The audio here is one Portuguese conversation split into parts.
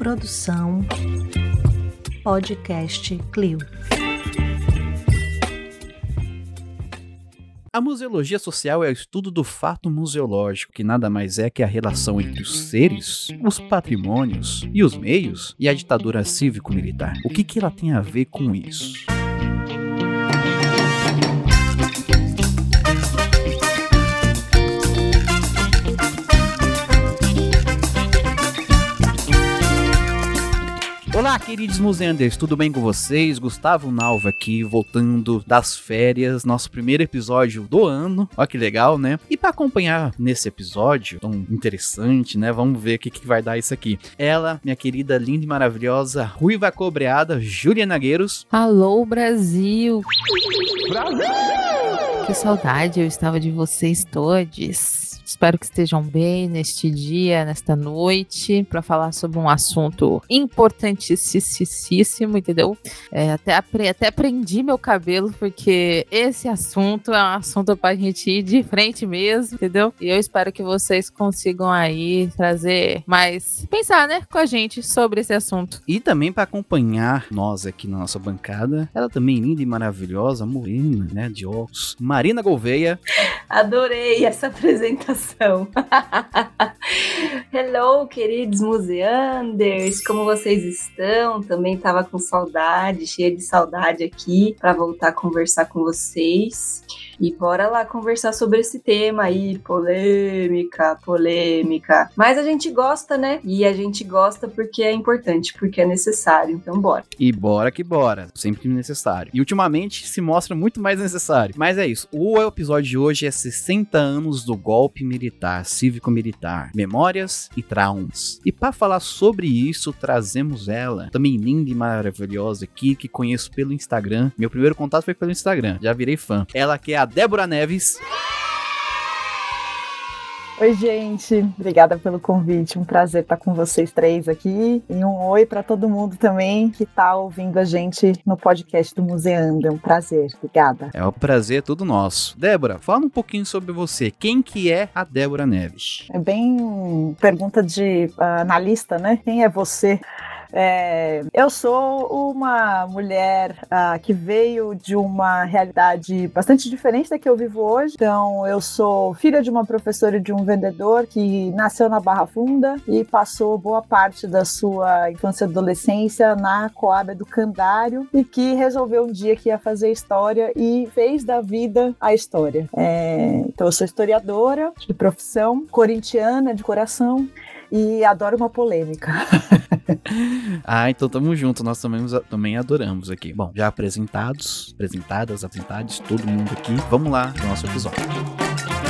Produção Podcast Clio. A museologia social é o estudo do fato museológico, que nada mais é que a relação entre os seres, os patrimônios e os meios e a ditadura cívico-militar. O que, que ela tem a ver com isso? Olá, queridos museanders, tudo bem com vocês? Gustavo Nalva aqui, voltando das férias, nosso primeiro episódio do ano. Olha que legal, né? E para acompanhar nesse episódio tão interessante, né? Vamos ver o que, que vai dar isso aqui. Ela, minha querida, linda e maravilhosa, ruiva cobreada, Júlia Nagueiros. Alô, Brasil! Brasil! Que saudade eu estava de vocês todos. Espero que estejam bem neste dia, nesta noite, para falar sobre um assunto importantíssimo, entendeu? É, até, até aprendi meu cabelo, porque esse assunto é um assunto para a gente ir de frente mesmo, entendeu? E eu espero que vocês consigam aí trazer mais, pensar, né, com a gente sobre esse assunto. E também para acompanhar nós aqui na nossa bancada, ela também linda e maravilhosa, morena, né, de óculos, Marina Gouveia. Adorei essa apresentação. Hello, queridos museanders, como vocês estão? Também estava com saudade, cheia de saudade aqui para voltar a conversar com vocês. E bora lá conversar sobre esse tema aí, polêmica, polêmica. Mas a gente gosta, né? E a gente gosta porque é importante, porque é necessário. Então bora. E bora que bora, sempre necessário. E ultimamente se mostra muito mais necessário. Mas é isso. O episódio de hoje é 60 anos do golpe militar, cívico-militar, memórias e traumas. E para falar sobre isso, trazemos ela, também linda e maravilhosa aqui, que conheço pelo Instagram. Meu primeiro contato foi pelo Instagram, já virei fã. Ela que é a Débora Neves. Oi, gente. Obrigada pelo convite. Um prazer estar com vocês três aqui. E um oi para todo mundo também que está ouvindo a gente no podcast do Museando. É um prazer. Obrigada. É um prazer todo nosso. Débora, fala um pouquinho sobre você. Quem que é a Débora Neves? É bem pergunta de uh, analista, né? Quem é você? É, eu sou uma mulher uh, que veio de uma realidade bastante diferente da que eu vivo hoje. Então, eu sou filha de uma professora e de um vendedor que nasceu na Barra Funda e passou boa parte da sua infância e adolescência na Coab do Candário e que resolveu um dia que ia fazer história e fez da vida a história. É, então, eu sou historiadora de profissão, corintiana de coração e adoro uma polêmica. ah, então tamo junto, nós também, também adoramos aqui. Bom, já apresentados, apresentadas, apresentados, todo mundo aqui, vamos lá no nosso episódio.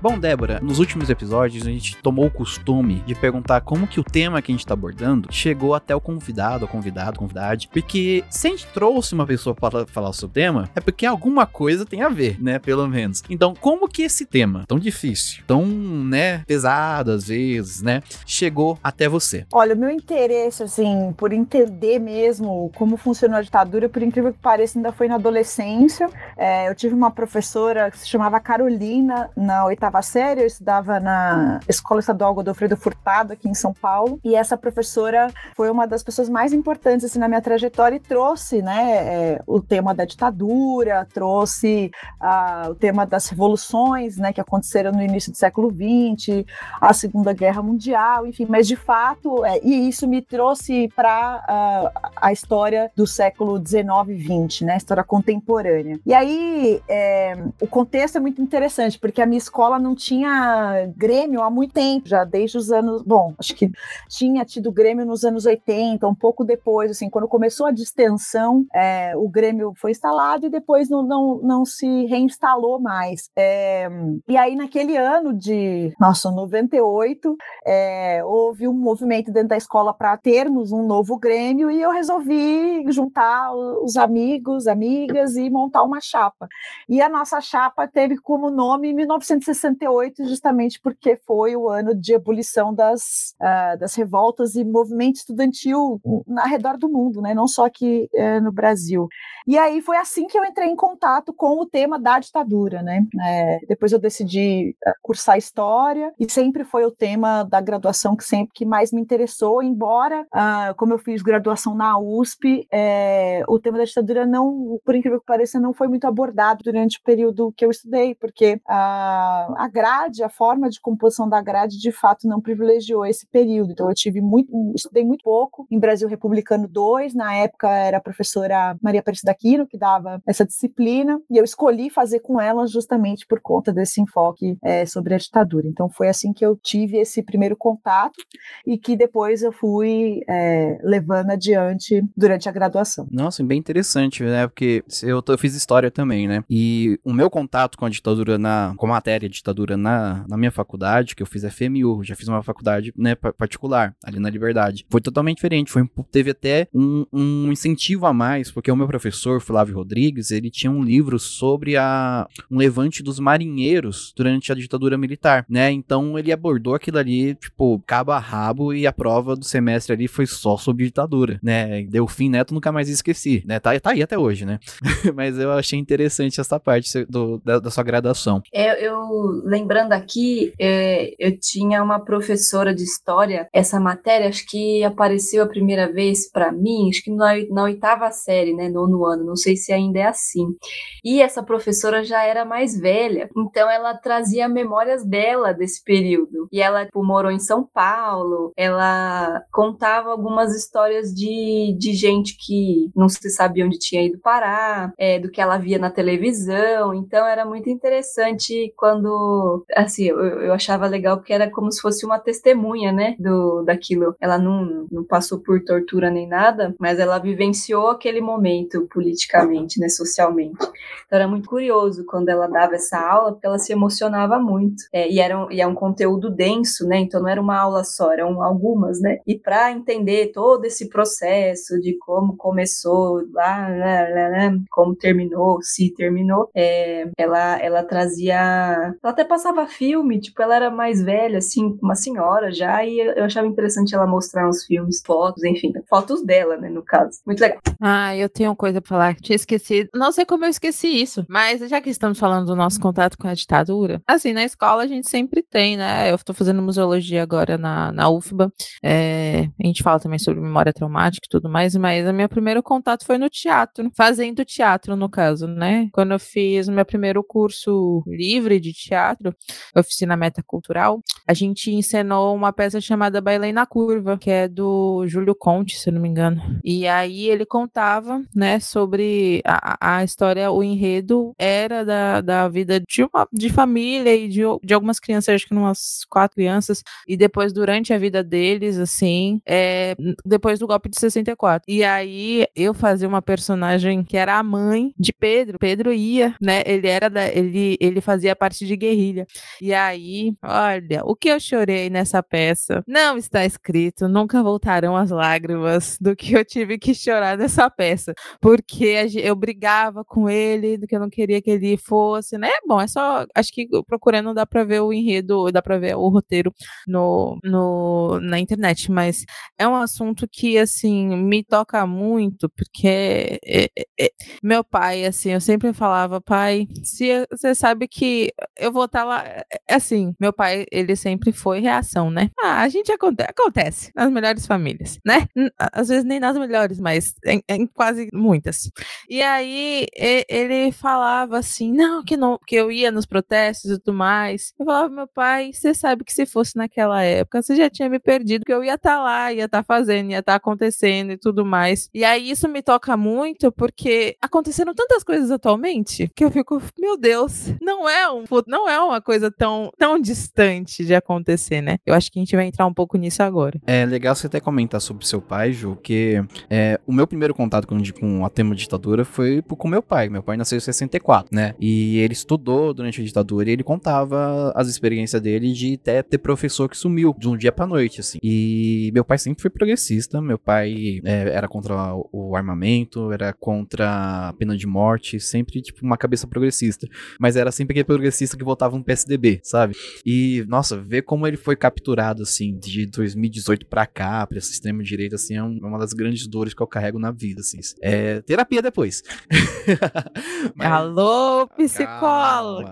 Bom, Débora, nos últimos episódios a gente tomou o costume de perguntar como que o tema que a gente está abordando chegou até o convidado, o convidado, convidade, porque se a gente trouxe uma pessoa para falar sobre o tema, é porque alguma coisa tem a ver, né, pelo menos. Então, como que esse tema, tão difícil, tão, né, pesado às vezes, né, chegou até você? Olha, o meu interesse, assim, por entender mesmo como funcionou a ditadura, por incrível que pareça, ainda foi na adolescência. É, eu tive uma professora que se chamava Carolina, na oitava oitava série, eu estudava na Escola Estadual Godofredo Furtado, aqui em São Paulo, e essa professora foi uma das pessoas mais importantes assim, na minha trajetória e trouxe né, é, o tema da ditadura, trouxe uh, o tema das revoluções né, que aconteceram no início do século XX, a Segunda Guerra Mundial, enfim, mas de fato, é, e isso me trouxe para uh, a história do século XIX e XX, né, a história contemporânea. E aí, é, o contexto é muito interessante, porque a minha escola não tinha Grêmio há muito tempo, já desde os anos. Bom, acho que tinha tido Grêmio nos anos 80, um pouco depois, assim, quando começou a distensão, é, o Grêmio foi instalado e depois não, não, não se reinstalou mais. É, e aí, naquele ano de, nossa, 98, é, houve um movimento dentro da escola para termos um novo Grêmio e eu resolvi juntar os amigos, amigas e montar uma chapa. E a nossa chapa teve como nome 1960 68, justamente porque foi o ano de ebulição das, uh, das revoltas e movimento estudantil na redor do mundo, né? não só aqui uh, no Brasil. E aí foi assim que eu entrei em contato com o tema da ditadura. Né? É, depois eu decidi eh, cursar História e sempre foi o tema da graduação que sempre que mais me interessou, embora, uh, como eu fiz graduação na USP, é, o tema da ditadura não, por incrível que pareça, não foi muito abordado durante o período que eu estudei, porque a, a grade, a forma de composição da grade, de fato, não privilegiou esse período. Então, eu tive muito, estudei muito pouco em Brasil Republicano 2, na época era a professora Maria Aparecida Aquino que dava essa disciplina, e eu escolhi fazer com ela justamente por conta desse enfoque é, sobre a ditadura. Então, foi assim que eu tive esse primeiro contato e que depois eu fui é, levando adiante durante a graduação. Nossa, bem interessante, né? Porque eu, eu fiz história também, né? E o meu contato com a ditadura na, com a matéria ditadura na, na minha faculdade, que eu fiz FMU, já fiz uma faculdade, né, particular, ali na Liberdade. Foi totalmente diferente, foi, teve até um, um incentivo a mais, porque o meu professor, Flávio Rodrigues, ele tinha um livro sobre a, um levante dos marinheiros durante a ditadura militar, né? Então ele abordou aquilo ali, tipo, cabo a rabo, e a prova do semestre ali foi só sobre ditadura, né? Deu fim Neto, nunca mais esqueci, né? Tá, tá aí até hoje, né? Mas eu achei interessante essa parte do, da, da sua graduação. É, eu, lembrando aqui, é, eu tinha uma professora de história, essa matéria acho que apareceu a primeira vez para mim, acho que na, na oitava série, né, nono ano, não sei se ainda é assim. E essa professora já era mais velha, então ela trazia memórias dela desse período. E ela tipo, morou em São Paulo, ela contava algumas histórias de, de gente que não se sabia onde tinha ido parar, é, do que ela via na televisão. Então era muito interessante quando, assim, eu, eu achava legal porque era como se fosse uma testemunha, né, do daquilo. Ela não, não passou por tortura nem nada, mas ela vivenciou aquele momento politicamente, né, socialmente. Então era muito curioso quando ela dava essa aula, porque ela se emocionava muito. É, e, era um, e é um conteúdo denso, né? Então não era uma aula só, eram algumas, né? E para entender todo esse processo de como começou lá, lá, lá, lá como terminou, se terminou, é, ela, ela trazia. Ela até passava filme, tipo, ela era mais velha, assim, uma senhora já, e eu achava interessante ela mostrar uns filmes, fotos, enfim, fotos dela, né, no caso. Muito legal. Ah, eu tenho coisa pra falar, tinha esquecido. Não sei como eu esqueci isso, mas já que estamos falando do nosso contato com a ditadura, assim, na escola a gente sempre tem, né? Eu tô fazendo museologia agora na, na UFBA, é, a gente fala também sobre memória traumática e tudo mais, mas o meu primeiro contato foi no teatro, fazendo teatro, no caso, né? Quando eu fiz o meu primeiro curso livre de teatro, oficina metacultural, a gente encenou uma peça chamada Bailei na Curva, que é do Júlio Conte, se não me engano. E aí ele contava, né, sobre a, a história, o enredo era da, da vida de uma de família e de, de algumas crianças, acho que umas quatro crianças, e depois durante a vida deles, assim, é, depois do golpe de 64. E aí eu fazia uma personagem que era a mãe de Pedro. Pedro ia, né? Ele era da, ele, ele fazia parte de guerrilha. E aí, olha, o que eu chorei nessa peça? Não está escrito, nunca voltarão as lágrimas do que eu tive que chorar nessa peça, porque eu brigava com ele, do que eu não queria que ele fosse, né? Bom, é só, acho que procurando dá para ver o enredo, dá para ver o roteiro no, no na internet, mas é um assunto que assim me toca muito, porque é, é, é, meu pai, assim, eu sempre falava, pai, se você sabe que eu vou estar tá lá, é, é assim, meu pai, ele sempre foi reação, né? Ah, a gente acontece, acontece nas melhores famílias, né? Às vezes nem nas melhores, mas em, em quase muitas. E aí ele falava assim, não, que não, que eu ia nos protestos e tudo mais. Eu falava, meu pai, você sabe que se fosse naquela época, você já tinha me perdido, que eu ia estar tá lá, ia estar tá fazendo, ia estar tá acontecendo e tudo mais. E aí isso me toca muito, porque aconteceram tantas coisas atualmente que eu fico, meu Deus, não é um, não é uma coisa tão, tão distante de acontecer, né? Eu acho que a gente vai entrar um pouco nisso agora. É legal você até comentar sobre seu pai, Ju, que é, o meu primeiro contato com, com a tema ditadura foi com meu pai. Meu pai nasceu em 64, né? E ele estudou durante a ditadura e ele contava as experiências dele de até ter professor que sumiu de um dia pra noite, assim. E meu pai sempre foi progressista. Meu pai é, era contra o armamento, era contra a pena de morte, sempre, tipo, uma cabeça progressista. Mas era sempre aquele progressista que votava no PSDB, sabe? E, nossa, ver como ele foi capturado, assim, de 2018 pra cá, pra esse extremo-direita, assim, é, é, uma das grandes dores que eu carrego na vida, assim. É terapia depois. Mas... Alô, psicólogo!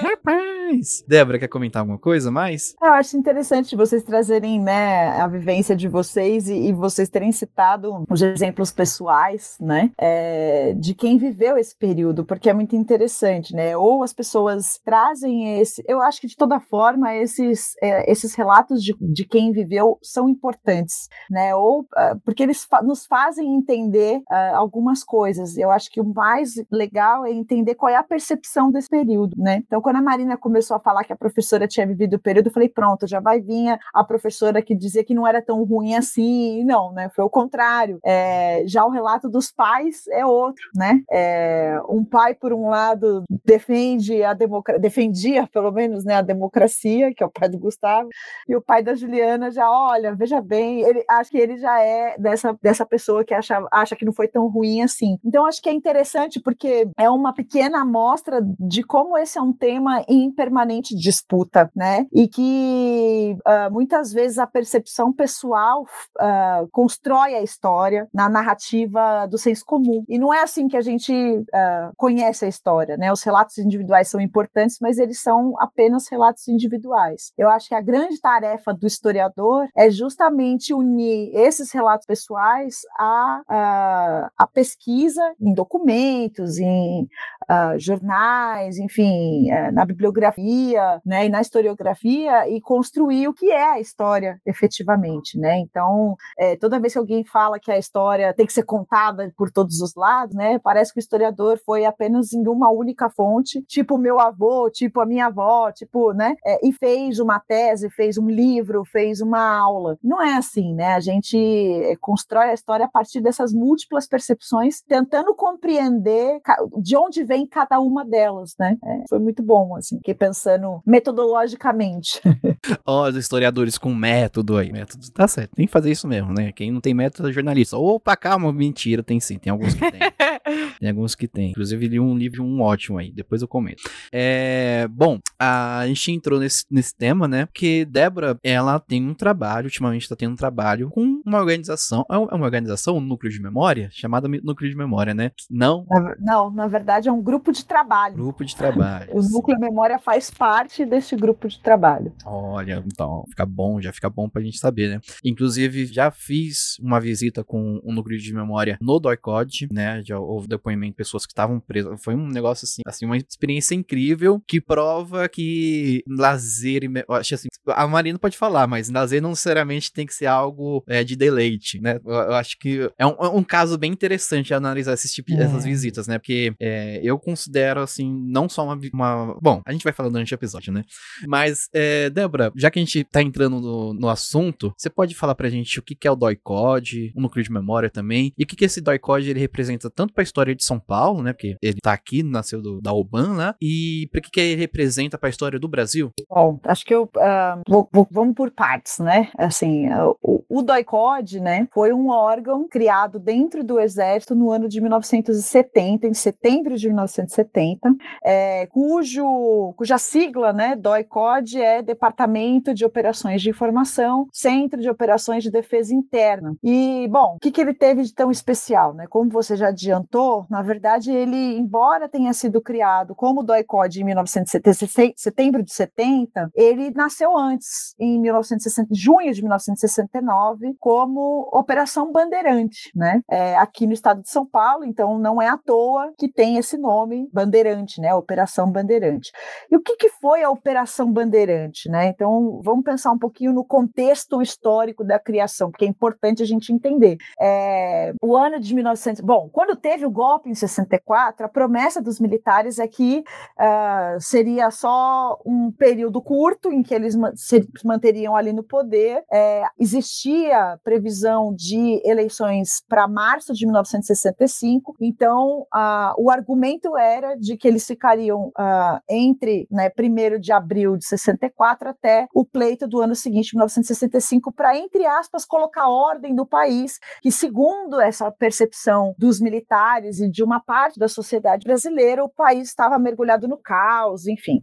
Rapaz! Débora, quer comentar alguma coisa mais? Eu acho interessante vocês trazerem, né, a vivência de vocês e, e vocês terem citado os exemplos pessoais, né, é, de quem viveu esse período, porque é muito interessante, né? Ou as pessoas trazem esse, eu acho que de toda forma esses, é, esses relatos de, de quem viveu são importantes, né? Ou uh, porque eles fa nos fazem entender uh, algumas coisas. Eu acho que o mais legal é entender qual é a percepção desse período, né? Então, quando a Marina começou a falar que a professora tinha vivido o período, eu falei, pronto, já vai vir a professora que dizia que não era tão ruim assim. Não, né? Foi o contrário. É, já o relato dos pais é outro, né? É, um pai, por um lado, defende a democracia, defendia, pelo menos, né, a democracia, que é o pai do Gustavo, e o pai da Juliana já, olha, veja bem, ele acho que ele já é dessa, dessa pessoa que acha, acha que não foi tão ruim assim. Então, acho que é interessante porque é uma pequena amostra de como esse é um tema em permanente disputa, né? E que uh, muitas vezes a percepção pessoal uh, constrói a história na narrativa do senso comum. E não é assim que a gente uh, conhece a história, né? Os relatos individuais são importantes, mas eles são apenas relatos individuais. Eu acho que a grande tarefa do historiador é justamente unir esses relatos pessoais à, à, à pesquisa em documentos, em uh, jornais, enfim, uh, na bibliografia, né, e na historiografia e construir o que é a história efetivamente, né? Então, é, toda vez que alguém fala que a história tem que ser contada por todos os lados, né, parece que o historiador foi apenas em uma única fonte, tipo meu avô, tipo a minha avó, tipo, né, é, e fez uma tese, fez um livro, fez uma aula. Não é assim, né? A gente é, constrói a história a partir dessas múltiplas percepções, tentando compreender de onde vem cada uma delas, né? É, foi muito bom, assim, fiquei pensando metodologicamente. Ó, oh, os historiadores com método aí. Método tá certo, tem que fazer isso mesmo, né? Quem não tem método é jornalista. Opa, calma, mentira, tem sim, tem alguns que tem. tem alguns que tem. Inclusive, li um livro, um ótimo aí, depois eu comento. É, bom, a gente entrou nesse, nesse tema, né? Porque Débora, ela tem um trabalho, ultimamente tá tendo um trabalho com uma organização, é, é uma organização, um núcleo de memória, chamada Núcleo de Memória, né? Não? Não, na verdade é um grupo de trabalho. Grupo de trabalho. o Núcleo de Memória faz parte desse grupo de trabalho. Olha, então, fica bom, já fica bom pra gente saber, né? Inclusive, já fiz uma visita com o Núcleo de Memória no DOICOD, né? Já houve depoimento de pessoas que estavam presas. Foi um negócio assim, assim, uma experiência incrível que prova que lazer e. Acho assim, a Marina pode falar, mas lazer não necessariamente tem que ser algo é, de deleite, né? Eu, eu acho que é um, é um, caso bem interessante analisar esses tipos, é. essas visitas, né? Porque é, eu considero, assim, não só uma, uma, Bom, a gente vai falar durante o episódio, né? Mas, é, Débora, já que a gente tá entrando no, no assunto, você pode falar pra gente o que, que é o DOI-CODE, o núcleo de memória também, e o que, que esse DOI-CODE ele representa tanto pra história de São Paulo, né? Porque ele tá aqui, nasceu do, da UBAN, né? E pra que, que ele representa pra história do Brasil? Bom, acho que eu. Uh, vou, vou, vamos por partes, né? Assim, o, o DOI-CODE, né? Foi um órgão criado dentro do Exército no ano de 1970, em setembro de 1970, é, cujo, cuja sigla, né, DOI-CODE é Departamento de Operações de Informação, Centro de Operações de Defesa Interna. E, bom, o que, que ele teve de tão especial, né? Como você já adiantou, na verdade, ele, embora tenha sido criado como DOI-CODE em 1970, setembro de 70, ele nasceu antes, em 1960, junho de 1969, como Operação Bandeirante, né? É, aqui no estado de São Paulo, então não é à toa que tem esse nome Bandeirante, né? Operação Bandeirante. E o que, que foi a Operação Bandeirante, né? Então vamos pensar um pouquinho no contexto histórico da criação, porque é importante a gente entender. É, o ano de 1900, bom, quando teve o golpe em 64, a promessa dos militares é que uh, seria só um período curto em que eles se manteriam ali no poder. É, existia previsão de eleições para março de 1965, então o argumento era de que eles ficariam uh, entre né, 1 de abril de 64 até o pleito do ano seguinte, 1965, para, entre aspas, colocar ordem no país, que segundo essa percepção dos militares e de uma parte da sociedade brasileira, o país estava mergulhado no caos, enfim.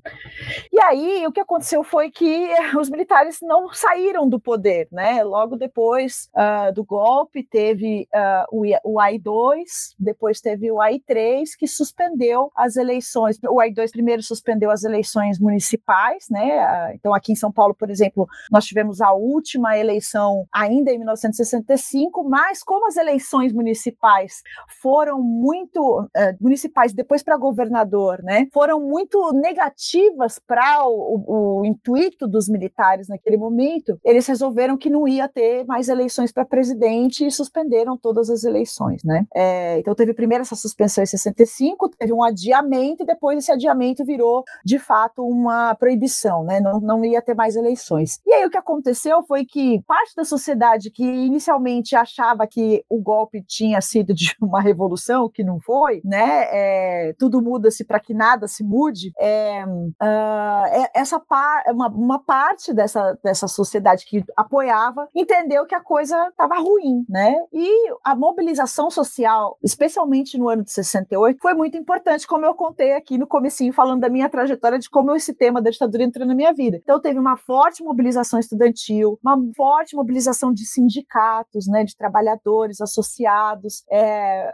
E aí o que aconteceu foi que os militares não saíram do poder, né? Logo depois uh, do golpe teve uh, o, o AI-2, depois teve o AI-3 que suspendeu as eleições. O AI-2 primeiro suspendeu as eleições municipais, né? Uh, então aqui em São Paulo, por exemplo, nós tivemos a última eleição ainda em 1965, mas como as eleições municipais foram muito uh, municipais depois para governador, né? Foram muito negativas para o, o, o, intuito dos militares naquele momento. Eles resolveram que não ia ter mais eleições para presidente e suspenderam todas as eleições, né? É, então teve primeiro essa suspensão em 65, teve um adiamento e depois esse adiamento virou de fato uma proibição, né? Não, não ia ter mais eleições. E aí o que aconteceu foi que parte da sociedade que inicialmente achava que o golpe tinha sido de uma revolução, que não foi, né? É, tudo muda-se para que nada se mude. É, uh, essa par, uma, uma parte dessa, dessa sociedade que apoiava entendeu que a coisa estava ruim, né? E a mobilização social, especialmente no ano de 68, foi muito importante, como eu contei aqui no comecinho, falando da minha trajetória de como esse tema da ditadura entrou na minha vida. Então teve uma forte mobilização estudantil, uma forte mobilização de sindicatos, né, de trabalhadores associados, é,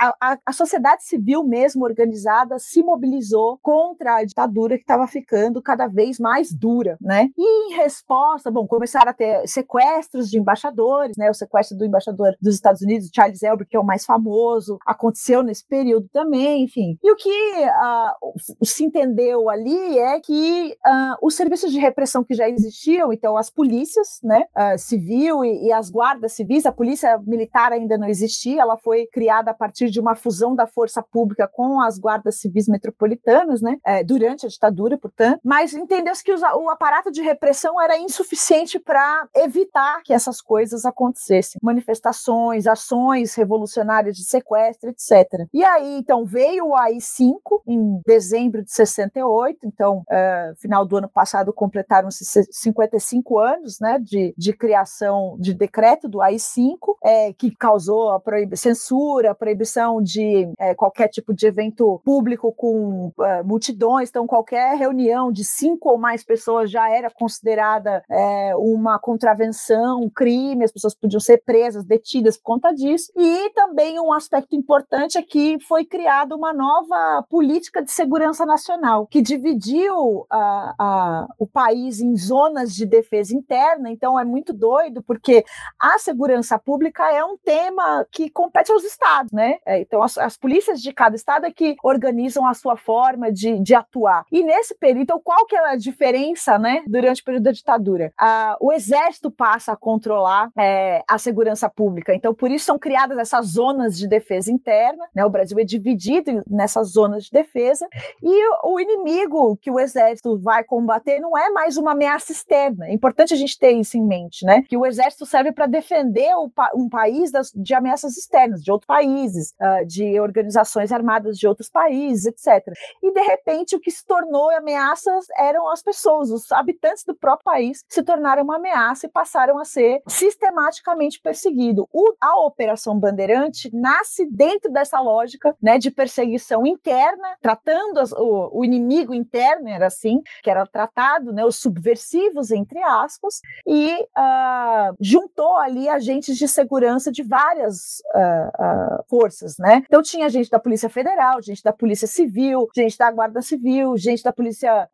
a, a, a, sociedade civil mesmo organizada se mobilizou contra a ditadura que estava ficando cada vez mais dura, né? E em resposta, bom, começaram a ter sequestros de embaixadores, né? O sequestro do embaixador dos Estados Unidos, Charles Elber, que é o mais famoso, aconteceu nesse período também, enfim. E o que uh, se entendeu ali é que uh, os serviços de repressão que já existiam, então as polícias, né, uh, civil e, e, as guardas civis, a polícia militar ainda não existia, ela foi criada a partir de uma fusão da força pública com as guardas civis metropolitanas, né, uh, durante a ditadura, portanto, mas entendeu-se que o aparato de repressão era insuficiente para evitar que essas coisas acontecessem, manifestações, ações revolucionárias de sequestro, etc. E aí, então, veio o AI-5 em dezembro de 68, então, uh, final do ano passado completaram-se 55 anos né, de, de criação de decreto do AI-5, é, que causou a censura, a proibição de é, qualquer tipo de evento público com é, multidões, então qualquer reunião de cinco ou mais pessoas já era considerada é, uma contravenção, um crime, as pessoas podiam ser presas, detidas por conta disso. E também um aspecto importante é que foi criada uma nova política de segurança nacional, que dividiu a, a, o país em zonas de defesa interna, então é muito doido, porque a segurança pública é um tema que compete aos estados, né? É, então, as, as, polícias de cada estado é que organizam a sua forma de, de atuar. E nesse período, então, qual que é diferença, né, durante o período da ditadura? Ah, o exército passa a controlar é, a segurança pública, então, por isso são criadas essas zonas de defesa interna, né? O Brasil é dividido nessas zonas de defesa, e o inimigo que o exército vai combater não é mais uma ameaça externa. É importante a gente ter isso em mente, né? Que o exército serve para defender um país das, de ameaças externas, de outros países, uh, de organizações armadas de outros países, etc. E de repente o que se tornou ameaças eram as pessoas, os habitantes do próprio país se tornaram uma ameaça e passaram a ser sistematicamente perseguidos. a Operação Bandeirante nasce dentro dessa lógica, né, de perseguição interna, tratando as, o, o inimigo interno era assim, que era tratado, né, os subversivos entre aspas, e uh, juntou ali agentes de segurança de várias uh, uh, forças, né? Então tinha gente da Polícia Federal, gente da Polícia Civil, gente da Guarda Civil, gente da Polícia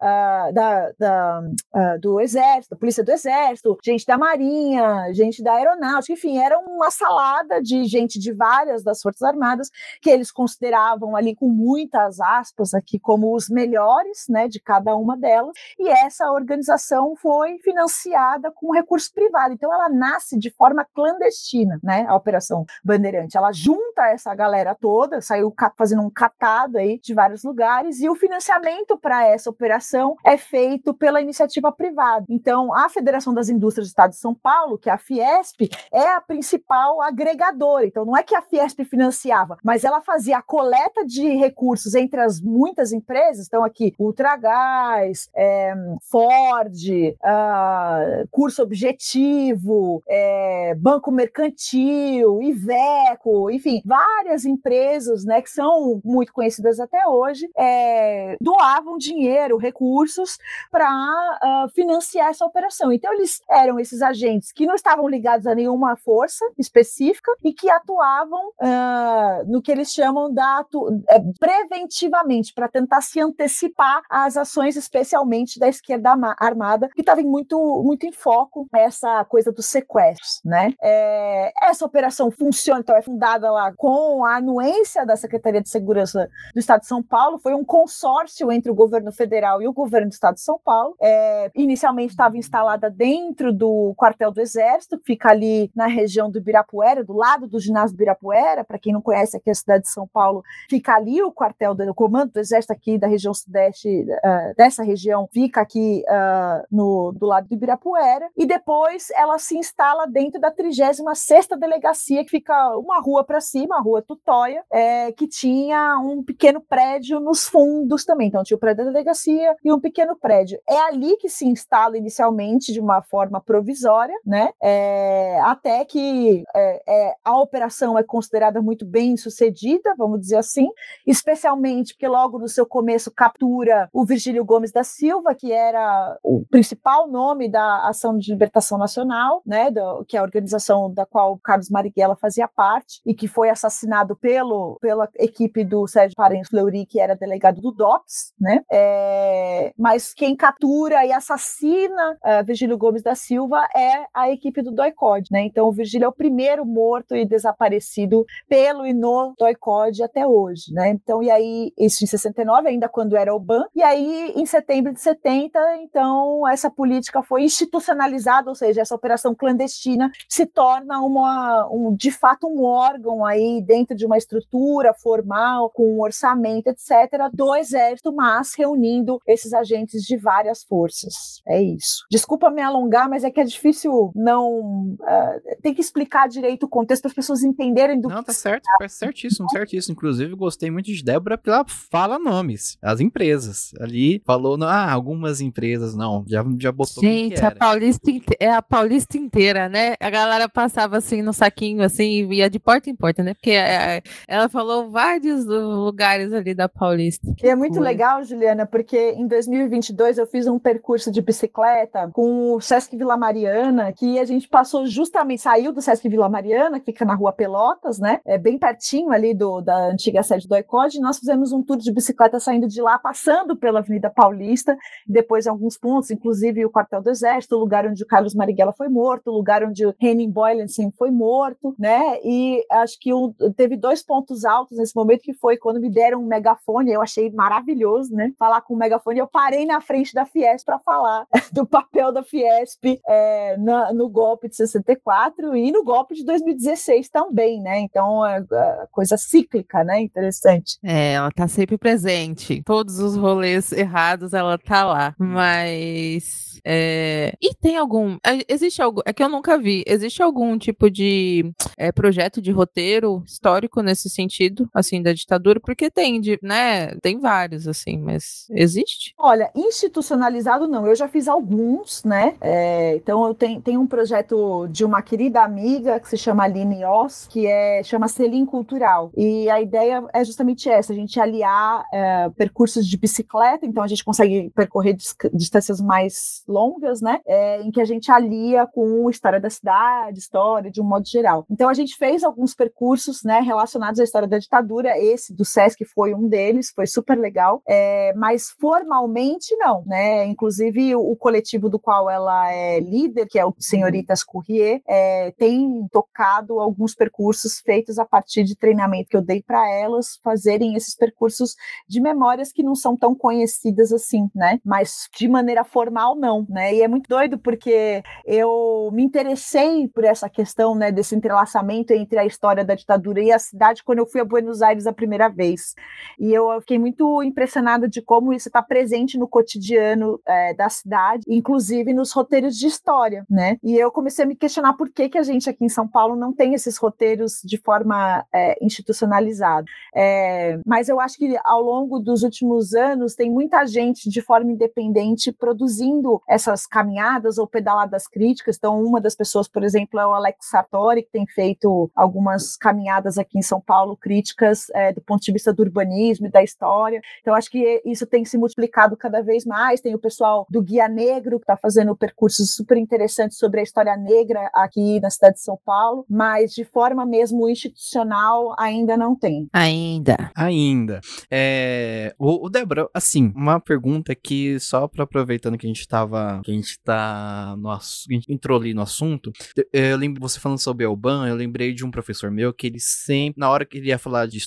da, da do Exército, Polícia do Exército, gente da Marinha, gente da Aeronáutica, enfim, era uma salada de gente de várias das Forças Armadas que eles consideravam ali com muitas aspas aqui como os melhores, né, de cada uma delas. E essa organização foi financiada com recurso privado. Então, ela nasce de forma clandestina, né? A Operação Bandeirante. Ela junta essa galera toda, saiu fazendo um catado aí de vários lugares, e o financiamento para essa operação é feito pela iniciativa privada. Então, a Federação das Indústrias do Estado de São Paulo, que é a Fiesp, é a principal agregadora. Então, não é que a Fiesp financiava, mas ela fazia a coleta de recursos entre as muitas empresas. Então, aqui, Ultragás, é, Ford, uh, Curso Objetivo, é, Banco Mercantil, Iveco, enfim, várias empresas né, que são muito conhecidas até hoje, é, doavam dinheiro, recursos para uh, ah, financiar essa operação. Então, eles eram esses agentes que não estavam ligados a nenhuma força específica e que atuavam uh, no que eles chamam da é, preventivamente, para tentar se antecipar às ações, especialmente da esquerda armada, que estava muito, muito em foco essa coisa dos sequestros. Né? É, essa operação funciona, então é fundada lá com a anuência da Secretaria de Segurança do Estado de São Paulo, foi um consórcio entre o governo federal e o governo Estado de São Paulo. É, inicialmente estava instalada dentro do quartel do Exército, fica ali na região do Ibirapuera, do lado do ginásio do Ibirapuera. Para quem não conhece aqui a cidade de São Paulo, fica ali o quartel do o comando do Exército aqui da região sudeste, uh, dessa região, fica aqui uh, no, do lado do Ibirapuera. E depois ela se instala dentro da 36 Delegacia, que fica uma rua para cima, a rua Tutóia, é, que tinha um pequeno prédio nos fundos também. Então tinha o prédio da delegacia e um pequeno prédio. É ali que se instala inicialmente de uma forma provisória, né? É, até que é, é, a operação é considerada muito bem sucedida, vamos dizer assim, especialmente porque logo no seu começo captura o Virgílio Gomes da Silva, que era o principal nome da Ação de Libertação Nacional, né? Do, que é a organização da qual Carlos Marighella fazia parte e que foi assassinado pelo, pela equipe do Sérgio Parenço Fleury, que era delegado do DOPS, né? É, mas quem captura e assassina uh, Virgílio Gomes da Silva é a equipe do DOICOD, né? Então o Virgílio é o primeiro morto e desaparecido pelo e no DOICOD até hoje, né? Então, e aí, isso em 69, ainda quando era o BAN, e aí em setembro de 70, então essa política foi institucionalizada, ou seja, essa operação clandestina se torna uma, um, de fato um órgão aí dentro de uma estrutura formal, com um orçamento, etc., do Exército, mas reunindo esses agentes de várias forças. É isso. Desculpa me alongar, mas é que é difícil não. Uh, tem que explicar direito o contexto para as pessoas entenderem do não, que. tá certo, tá certíssimo, certíssimo. Inclusive, gostei muito de Débora porque ela fala nomes, as empresas. Ali falou, ah, algumas empresas, não, já, já botou. Gente, a Paulista é a Paulista inteira, né? A galera passava assim no saquinho, assim, e ia de porta em porta, né? Porque é, é, ela falou vários lugares ali da Paulista. E é muito legal, Juliana, porque em 2022 eu fiz um percurso de bicicleta com o Sesc Vila Mariana, que a gente passou justamente, saiu do Sesc Vila Mariana, que fica na rua Pelotas, né? É bem pertinho ali do, da antiga sede do ICOD, nós fizemos um tour de bicicleta saindo de lá, passando pela Avenida Paulista, depois em alguns pontos, inclusive o quartel do Exército, o lugar onde o Carlos Marighella foi morto, o lugar onde o Henning Boylensen foi morto, né? E acho que um, teve dois pontos altos nesse momento, que foi quando me deram um megafone, eu achei maravilhoso, né? Falar com o megafone, eu parei na frente da Fiesp para falar do papel da Fiesp é, na, no golpe de 64 e no golpe de 2016 também, né? Então é, é coisa cíclica, né? Interessante. É, ela tá sempre presente. Todos os rolês errados ela tá lá. Mas. É... E tem algum. É, existe algo. É que eu nunca vi. Existe algum tipo de é, projeto de roteiro histórico nesse sentido, assim, da ditadura? Porque tem, de, né? Tem vários, assim, mas existe? Olha, institucionalizado não. Eu já fiz alguns, né? É, então eu tenho, tenho um projeto de uma querida amiga que se chama Aline Oss, que é, chama Selim Cultural. E a ideia é justamente essa: a gente aliar é, percursos de bicicleta, então a gente consegue percorrer distâncias mais longas, né? É, em que a gente alia com história da cidade, história de um modo geral. Então a gente fez alguns percursos, né, relacionados à história da ditadura. Esse do SESC foi um deles, foi super legal. É, mas formalmente não, né? Inclusive o, o coletivo do qual ela é líder, que é o Senhoritas Courrier, é, tem tocado alguns percursos feitos a partir de treinamento que eu dei para elas fazerem esses percursos de memórias que não são tão conhecidas assim, né? Mas de maneira formal não, né? E é muito doido porque eu me interessei por essa questão, né, desse entrelaçamento entre a história da ditadura ditadura e a cidade quando eu fui a Buenos Aires a primeira vez. E eu fiquei muito impressionada de como isso está presente no cotidiano é, da cidade, inclusive nos roteiros de história, né? E eu comecei a me questionar por que, que a gente aqui em São Paulo não tem esses roteiros de forma é, institucionalizada. É, mas eu acho que ao longo dos últimos anos tem muita gente de forma independente produzindo essas caminhadas ou pedaladas críticas. Então, uma das pessoas, por exemplo, é o Alex Sartori, que tem feito algumas caminhadas aqui em São Paulo críticas é, do ponto de vista do urbanismo e da história. Então, acho que isso tem se multiplicado cada vez mais. Tem o pessoal do Guia Negro, que está fazendo percursos super interessantes sobre a história negra aqui na cidade de São Paulo, mas de forma mesmo institucional ainda não tem. Ainda. Ainda. É, o, o Débora, assim, uma pergunta que só para aproveitando que a gente tava, que a gente tá no a gente entrou ali no assunto, eu lembro você falando sobre Elban, eu lembrei de um professor meu que ele sempre, na hora que ele ia falar de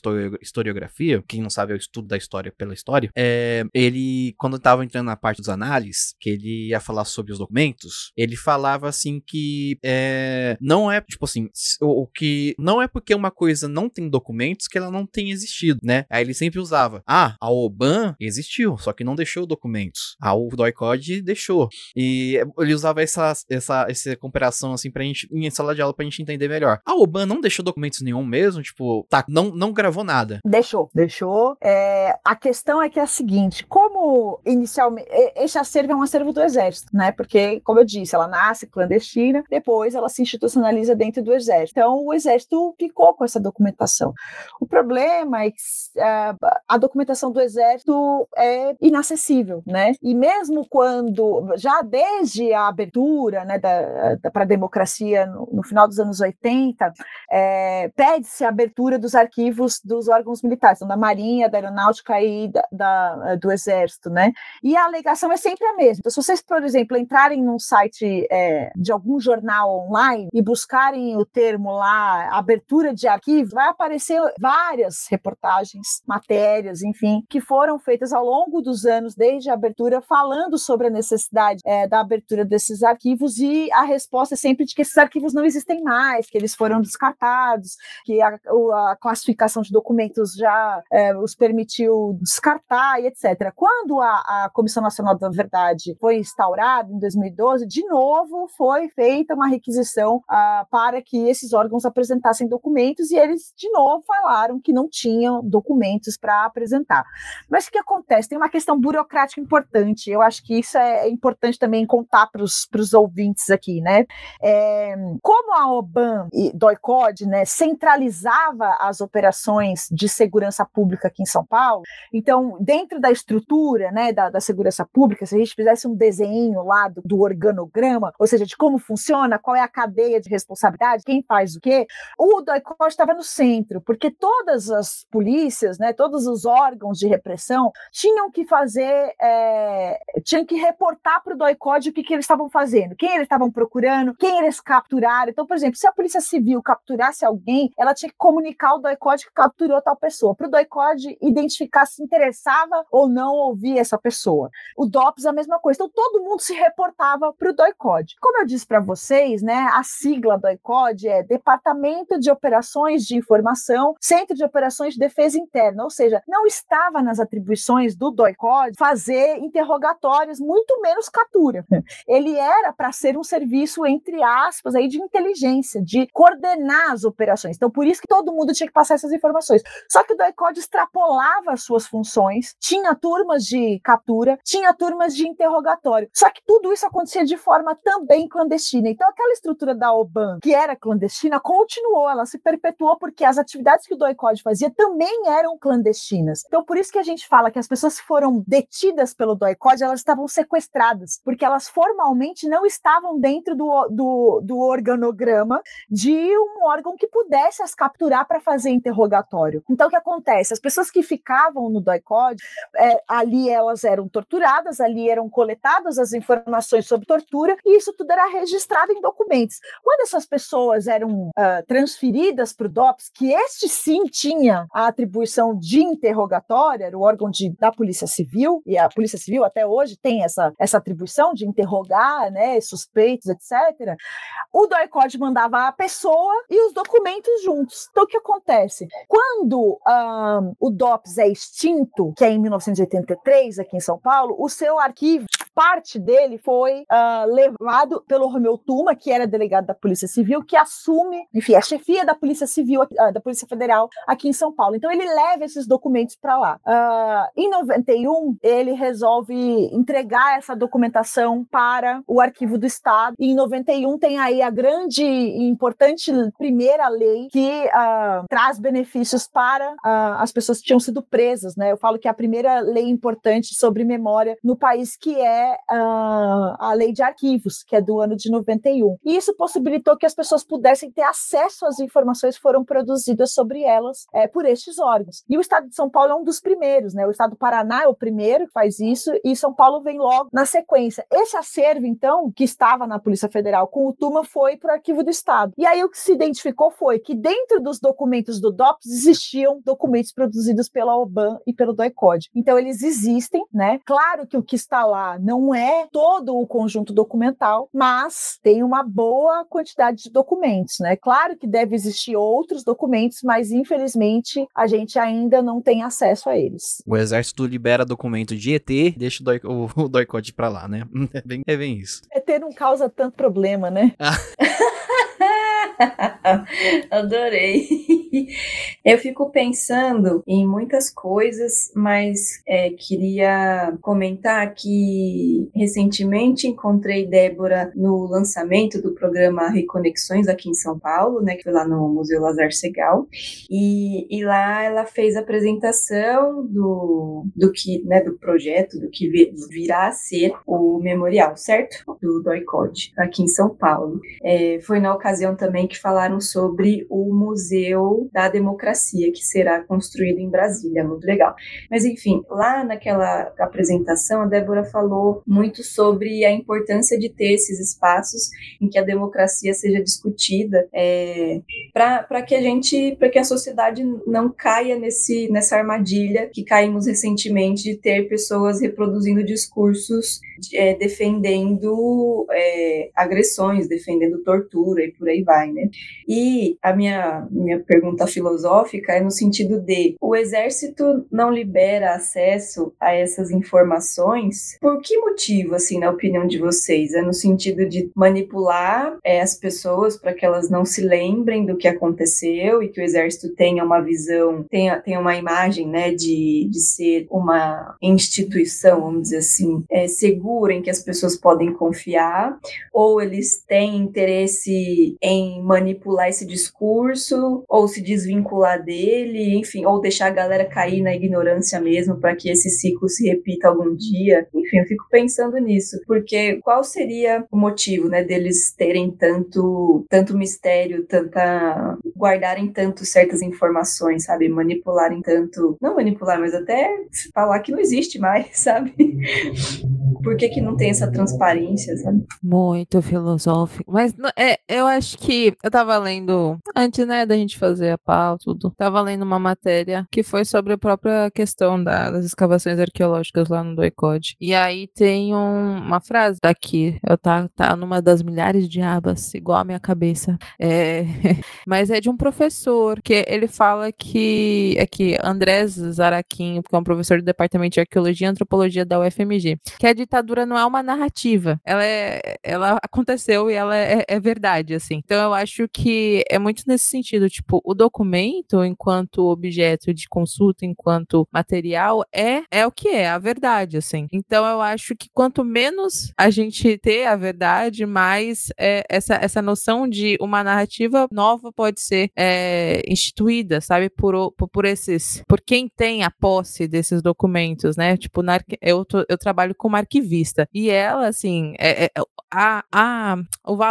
historiografia, quem não sabe é o estudo da história pela história, é, ele, quando tava entrando na parte dos análises, que ele ia falar sobre os documentos, ele falava assim que é, não é, tipo assim, o, o que não é porque uma coisa não tem documentos que ela não tem existido, né? Aí ele sempre usava, ah, a Oban existiu, só que não deixou documentos. A o DOI-CODE deixou. E ele usava essa, essa, essa comparação assim pra gente, em sala de aula pra gente entender melhor. A Oban não deixou documentos nenhum mesmo, tipo, tá, não, não gravou nada. Deixou, deixou. É, a questão é que é a seguinte, como inicialmente, esse acervo é um acervo do exército, né? Porque, como eu disse, ela nasce clandestina, depois ela se institucionaliza dentro do exército. Então, o exército ficou com essa documentação. O problema é que uh, a documentação do exército é inacessível, né? E mesmo quando, já desde a abertura né, da, da para a democracia no, no, final dos anos 80, é, pede-se a abertura dos arquivos dos órgãos militares, então da Marinha, da Aeronáutica e da, da, do Exército, né? E a alegação é sempre a mesma. Então, se vocês, por exemplo, entrarem num site é, de algum jornal online e buscarem o termo lá, abertura de arquivo, vai aparecer várias reportagens, matérias, enfim, que foram feitas ao longo dos anos, desde a abertura, falando sobre a necessidade é, da abertura desses arquivos e a resposta é sempre de que esses arquivos não existem mais, que eles foram descartados, que a, a classificação de documentos já é, os permitiu descartar e etc. Quando a, a Comissão Nacional da Verdade foi instaurada em 2012, de novo foi feita uma requisição uh, para que esses órgãos apresentassem documentos e eles, de novo, falaram que não tinham documentos para apresentar. Mas o que acontece? Tem uma questão burocrática importante. Eu acho que isso é importante também contar para os ouvintes aqui, né? É, como a OBAN e DOICOD né, centralizava as operações de segurança pública aqui em São Paulo, então, dentro da estrutura né, da, da segurança pública, se a gente fizesse um desenho lá do, do organograma, ou seja, de como funciona, qual é a cadeia de responsabilidade, quem faz o quê, o DOICOD estava no centro, porque todas as polícias, né, todos os órgãos de repressão tinham que fazer, é, tinham que reportar para o DOICOD o que, que eles estavam fazendo, quem eles estavam procurando, quem eles capturaram. Então, por exemplo, se a Polícia Civil capturasse alguém, ela tinha que comunicar ao DOICOD que capturou tal pessoa, para o DOICOD identificar se interessava ou não ouvir essa pessoa. O DOPS a mesma coisa. Então, todo mundo se reportava para o DOICOD. Como eu disse para vocês, né, a sigla DOICOD é Departamento de Operações de Informação, Centro de Operações de Defesa Interna, ou seja, não estava nas atribuições do DOICOD fazer interrogatórios, muito menos captura. Ele era para ser um serviço, entre aspas, aí, de inteligência, de coordenar as operações. Então, por isso que todo mundo tinha que passar essas informações. Só que o DOICOD extrapolava as suas funções, tinha turmas de tinha turmas de interrogatório. Só que tudo isso acontecia de forma também clandestina. Então, aquela estrutura da OBAN, que era clandestina, continuou, ela se perpetuou porque as atividades que o DOICOD fazia também eram clandestinas. Então, por isso que a gente fala que as pessoas que foram detidas pelo DOICOD, elas estavam sequestradas, porque elas formalmente não estavam dentro do, do, do organograma de um órgão que pudesse as capturar para fazer interrogatório. Então, o que acontece? As pessoas que ficavam no DOICOD, é, ali elas eram torturadas, ali eram coletadas as informações sobre tortura, e isso tudo era registrado em documentos. Quando essas pessoas eram uh, transferidas para o DOPS, que este sim tinha a atribuição de interrogatório, era o órgão de, da Polícia Civil, e a Polícia Civil até hoje tem essa, essa atribuição de interrogar né, suspeitos, etc. O DOICOD mandava a pessoa e os documentos juntos. Então, o que acontece? Quando um, o DOPS é extinto, que é em 1983, aqui em São Paulo, o seu arquivo, parte dele foi uh, levado pelo Romeu Tuma, que era delegado da Polícia Civil, que assume, enfim, a chefia da Polícia Civil, uh, da Polícia Federal aqui em São Paulo. Então, ele leva esses documentos para lá. Uh, em 91, ele resolve entregar essa documentação para o Arquivo do Estado. E em 91 tem aí a grande e importante primeira lei que traz benefícios para as pessoas que tinham sido presas, né? Eu falo que é a primeira lei importante sobre memória no país, que é uh, a lei de arquivos, que é do ano de 91. E isso possibilitou que as pessoas pudessem ter acesso às informações que foram produzidas sobre elas é, por estes órgãos. E o Estado de São Paulo é um dos primeiros, né? O Estado do Paraná é o primeiro que faz isso e São Paulo vem logo na sequência. Esse acervo, então, que estava na Polícia Federal com o Tuma, foi para o Arquivo do Estado. E aí o que se identificou foi que dentro dos documentos do DOPS existiam documentos produzidos pela OBAN e pelo DOICOD. Então eles existem, né? Claro que o que está lá não é todo o conjunto documental, mas tem uma boa quantidade de documentos, né? Claro que deve existir outros documentos, mas infelizmente a gente ainda não tem acesso a eles. O exército libera documento de ET, deixa o, doi, o, o doicode pra lá, né? É bem, é bem isso. ET não causa tanto problema, né? Ah. Adorei. Eu fico pensando em muitas coisas, mas é, queria comentar que recentemente encontrei Débora no lançamento do programa Reconexões aqui em São Paulo, né, que foi lá no Museu Lazar Segal, e, e lá ela fez a apresentação do, do que, né, do projeto, do que virá a ser o memorial, certo? Do DOICOD, aqui em São Paulo. É, foi na ocasião também que falaram sobre o Museu da Democracia, que será construído em Brasília, muito legal. Mas enfim, lá naquela apresentação, a Débora falou muito sobre a importância de ter esses espaços em que a democracia seja discutida, é, para que a gente, para que a sociedade não caia nesse, nessa armadilha que caímos recentemente de ter pessoas reproduzindo discursos é, defendendo é, agressões, defendendo tortura e por aí vai, né? E a minha, minha pergunta filosófica é no sentido de o exército não libera acesso a essas informações por que motivo, assim, na opinião de vocês? É no sentido de manipular é, as pessoas para que elas não se lembrem do que aconteceu e que o exército tenha uma visão, tenha, tenha uma imagem, né, de, de ser uma instituição, vamos dizer assim, é, segura em que as pessoas podem confiar, ou eles têm interesse em manipular esse discurso, ou se desvincular dele, enfim, ou deixar a galera cair na ignorância mesmo para que esse ciclo se repita algum dia. Enfim, eu fico pensando nisso, porque qual seria o motivo, né, deles terem tanto tanto mistério, tanta guardarem tanto certas informações, sabe, manipularem tanto, não manipular, mas até falar que não existe mais, sabe? Por que, que não tem essa transparência, sabe? Muito filosófico. Mas é, eu acho que eu tava lendo, antes, né, da gente fazer a pauta, tudo, tava lendo uma matéria que foi sobre a própria questão da, das escavações arqueológicas lá no Doicode. E aí tem um, uma frase daqui, eu tá, tá numa das milhares de abas, igual a minha cabeça. É, mas é de um professor, que ele fala que, é que Andrés Zaraquim, que é um professor do Departamento de Arqueologia e Antropologia da UFMG, que a ditadura não é uma narrativa, ela, é, ela aconteceu e ela é, é verdade, assim. Então eu acho que é muito nesse sentido, tipo, o documento, enquanto objeto de consulta, enquanto material, é, é o que é, a verdade, assim. Então eu acho que quanto menos a gente ter a verdade, mais é, essa, essa noção de uma narrativa nova pode ser é, instituída, sabe, por, por, por, esses, por quem tem a posse desses documentos, né? Tipo, na, eu, tô, eu trabalho como arquivista e ela, assim, é, é, a, a,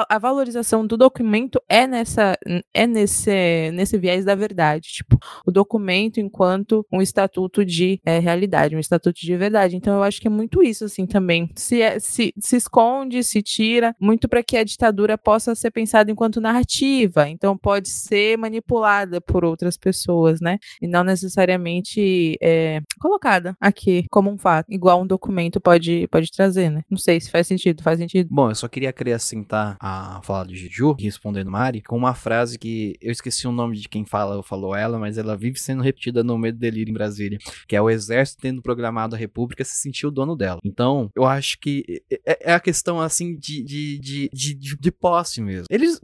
a valorização do documento é nessa é nesse, nesse viés da verdade, tipo, o documento enquanto um estatuto de é, realidade, um estatuto de verdade. Então eu acho que é muito isso assim também. Se, é, se, se esconde, se tira, muito para que a ditadura possa ser pensada enquanto narrativa. Então pode ser manipulada por outras pessoas, né? E não necessariamente é, colocada aqui como um fato, igual um documento pode pode trazer, né? Não sei se faz sentido, faz sentido. Bom, eu só queria acrescentar a fala de Juju, respondendo Mari, com uma frase que eu esqueci o nome de quem fala, falou ela, mas ela vive sendo repetida no meio do delírio em Brasília, que é o exército tendo programado a república se sentir o dono dela. Então, eu acho que é, é a questão, assim, de, de, de, de, de posse mesmo. Eles,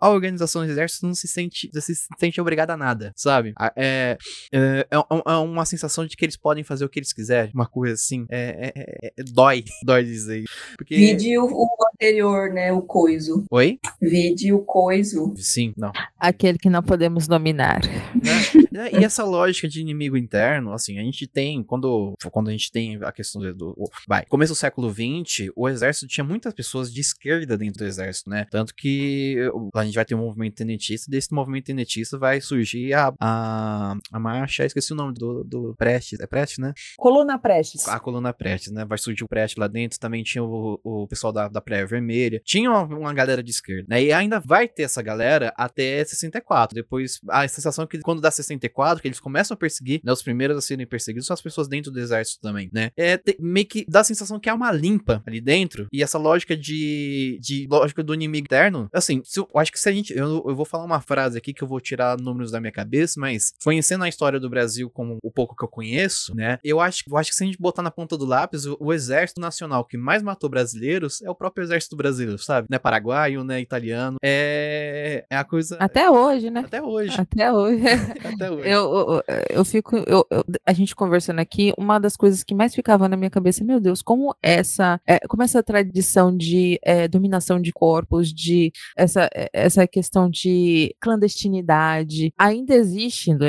a organização do exército não se sente, se sente obrigada a nada, sabe? É, é, é, é uma sensação de que eles podem fazer o que eles quiserem, uma coisa assim, é, é, é dói, dói dizer. Porque... Vide o, o, anterior, né, o coiso. Oi? Vide o coiso. Sim, não. Aquele que não podemos dominar. Né? E essa lógica de inimigo interno, assim, a gente tem, quando, quando a gente tem a questão do, do vai, começo do século XX, o exército tinha muitas pessoas de esquerda dentro do exército, né? Tanto que a gente vai ter um movimento tenentista, desse movimento tenentista vai surgir a, a, a marcha, esqueci o nome do, do Prestes, é Prestes, né? Coluna Prestes. A coluna Prestes, né? Vai surgir o Prestes lá dentro, também tinha o, o pessoal da, da Praia Vermelha, tinha uma, uma galera de esquerda, né? E ainda vai ter essa galera até 64, depois a sensação é que quando dá 64, que eles começam a perseguir, né? Os primeiros a serem perseguidos são as pessoas dentro do exército também, né? É te, meio que dá a sensação que há uma limpa ali dentro, e essa lógica de, de lógica do inimigo interno, assim, se, eu acho que se a gente, eu, eu vou falar uma frase aqui que eu vou tirar números da minha cabeça, mas conhecendo a história do Brasil como o pouco que eu conheço, né? Eu acho, eu acho que se a gente botar na ponta do lápis, o, o exército nacional que mais matou brasileiros é o próprio exército brasileiro, sabe? Né? Paraguaio, né? Italiano. É, é a coisa. Até hoje, né? Até hoje. Até hoje. Até hoje. Eu, eu, fico. Eu, eu, a gente conversando aqui, uma das coisas que mais ficava na minha cabeça, meu Deus, como essa, é, como essa tradição de é, dominação de corpos, de essa, essa questão de clandestinidade ainda existe no,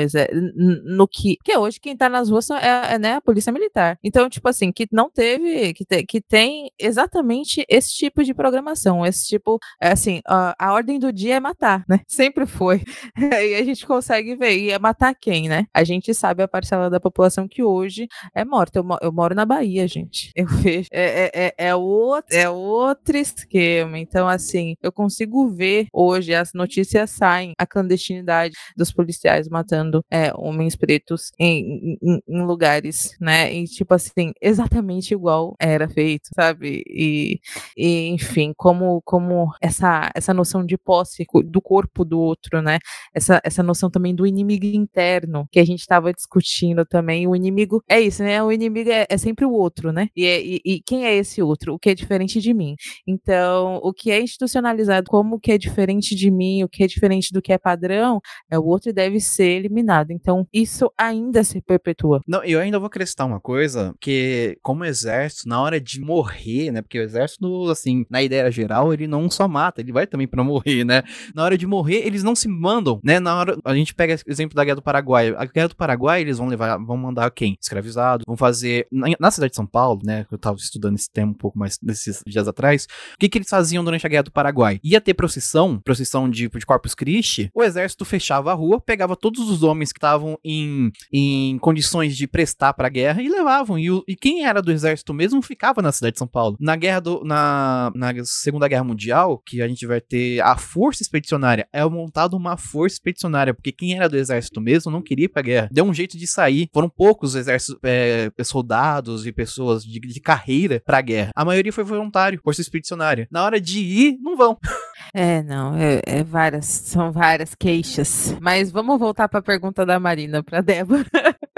no que. Porque hoje quem tá nas ruas é, é né, a polícia militar. Então, tipo assim, que não teve. Que, te, que tem exatamente esse tipo de programação. Esse tipo. É assim, a, a ordem do dia é matar, né? Sempre foi. e a gente consegue ver. E é matar quem, né? A gente sabe a parcela da população que hoje é morta. Eu, eu moro na Bahia, gente. Eu vejo. É, é, é, é, outro, é outro esquema. Então, assim, eu consigo ver hoje, as notícias saem, a clandestinidade dos policiais matando é, homens pretos em, em, em lugares, né? E, tipo assim, exatamente igual era feito, sabe? E, e enfim, como, como essa, essa noção de posse do corpo do outro, né? Essa, essa noção também do inimigo interno que a gente estava discutindo também. O inimigo é isso, né? O inimigo é, é sempre o outro, né? E, é, e, e, quem é esse outro? O que é diferente de mim? Então, o que é institucionalizado como o que é diferente de mim, o que é diferente do que é padrão, é o outro e deve ser eliminado. Então, isso ainda se perpetua. Não, eu ainda vou acrescentar uma coisa, que como exército, na hora de morrer, né? Porque o exército, assim, na ideia geral, ele não só mata, ele vai também para morrer, né? Na hora de morrer, eles não se mandam, né? Na hora, a gente pega o exemplo da Guerra do Paraguai. A Guerra do Paraguai, eles vão levar, vão mandar quem? Escravizado, vão fazer na, na cidade de São Paulo, né? Eu tava estudando esse tema um pouco mais desses dias atrás. O que que eles faziam durante a Guerra do Paraguai? Ia ter procissão, procissão de, de Corpus Christi, o exército fechava a rua, pegava todos os homens que estavam em, em condições de prestar pra guerra e levavam. E, o, e quem era do exército mesmo ficava na cidade de São Paulo. Na guerra do, na, na Segunda Guerra Mundial, que a gente vai ter a força expedicionária, é montado uma força expedicionária, porque quem era do exército mesmo não queria ir pra guerra. Deu um jeito de sair. Foram poucos exércitos, é, soldados e pessoas de, de carreira pra guerra. A maioria foi voluntário, força expedicionária. Na hora de ir, não vão. É, não, é, é, várias, são várias queixas. Mas vamos voltar para a pergunta da Marina, para Débora.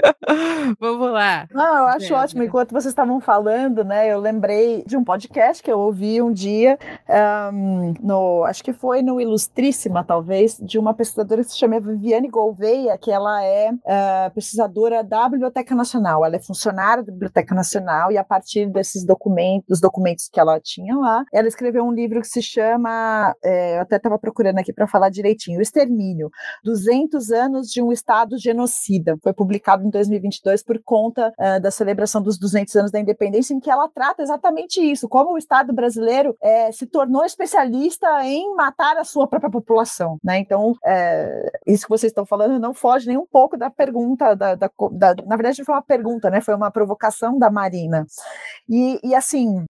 vamos lá. Não, eu acho Débora. ótimo. Enquanto vocês estavam falando, né, eu lembrei de um podcast que eu ouvi um dia, um, no, acho que foi no Ilustríssima, talvez, de uma pesquisadora que se chama Viviane Gouveia, que ela é uh, pesquisadora da Biblioteca Nacional. Ela é funcionária da Biblioteca Nacional e a partir desses documentos, dos documentos que ela tinha lá, ela escreveu um livro que se chama é, eu até estava procurando aqui para falar direitinho, o Extermínio, 200 anos de um Estado genocida, foi publicado em 2022 por conta uh, da celebração dos 200 anos da independência, em que ela trata exatamente isso, como o Estado brasileiro é, se tornou especialista em matar a sua própria população, né? Então, é, isso que vocês estão falando não foge nem um pouco da pergunta, da, da, da, na verdade foi uma pergunta, né? Foi uma provocação da Marina. E, e assim,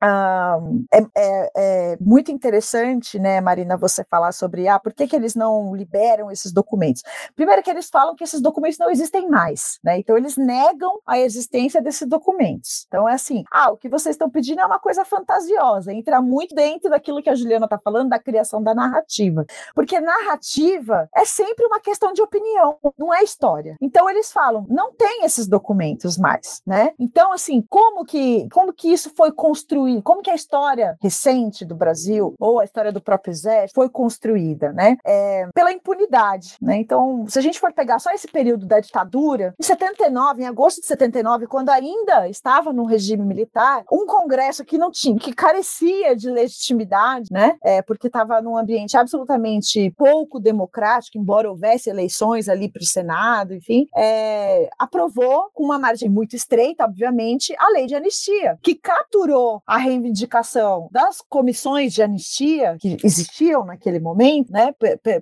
é, é, é, muito interessante, né, Marina, você falar sobre ah, por que, que eles não liberam esses documentos. Primeiro que eles falam que esses documentos não existem mais, né? Então eles negam a existência desses documentos. Então é assim, ah, o que vocês estão pedindo é uma coisa fantasiosa, entra muito dentro daquilo que a Juliana está falando, da criação da narrativa. Porque narrativa é sempre uma questão de opinião, não é história. Então eles falam, não tem esses documentos mais, né? Então, assim, como que, como que isso foi construído? Como que a história recente do Brasil, ou a história do próprio exército, foi construída, né? É, pela impunidade, né? Então, se a gente for pegar só esse período da ditadura, em 79, em agosto de 79, quando ainda estava no regime militar, um congresso que não tinha, que carecia de legitimidade, né? É, porque estava num ambiente absolutamente pouco democrático, embora houvesse eleições ali para o Senado, enfim, é, aprovou com uma margem muito estreita, obviamente, a lei de anistia, que capturou a reivindicação das comissões de anistia que existiam naquele momento, né?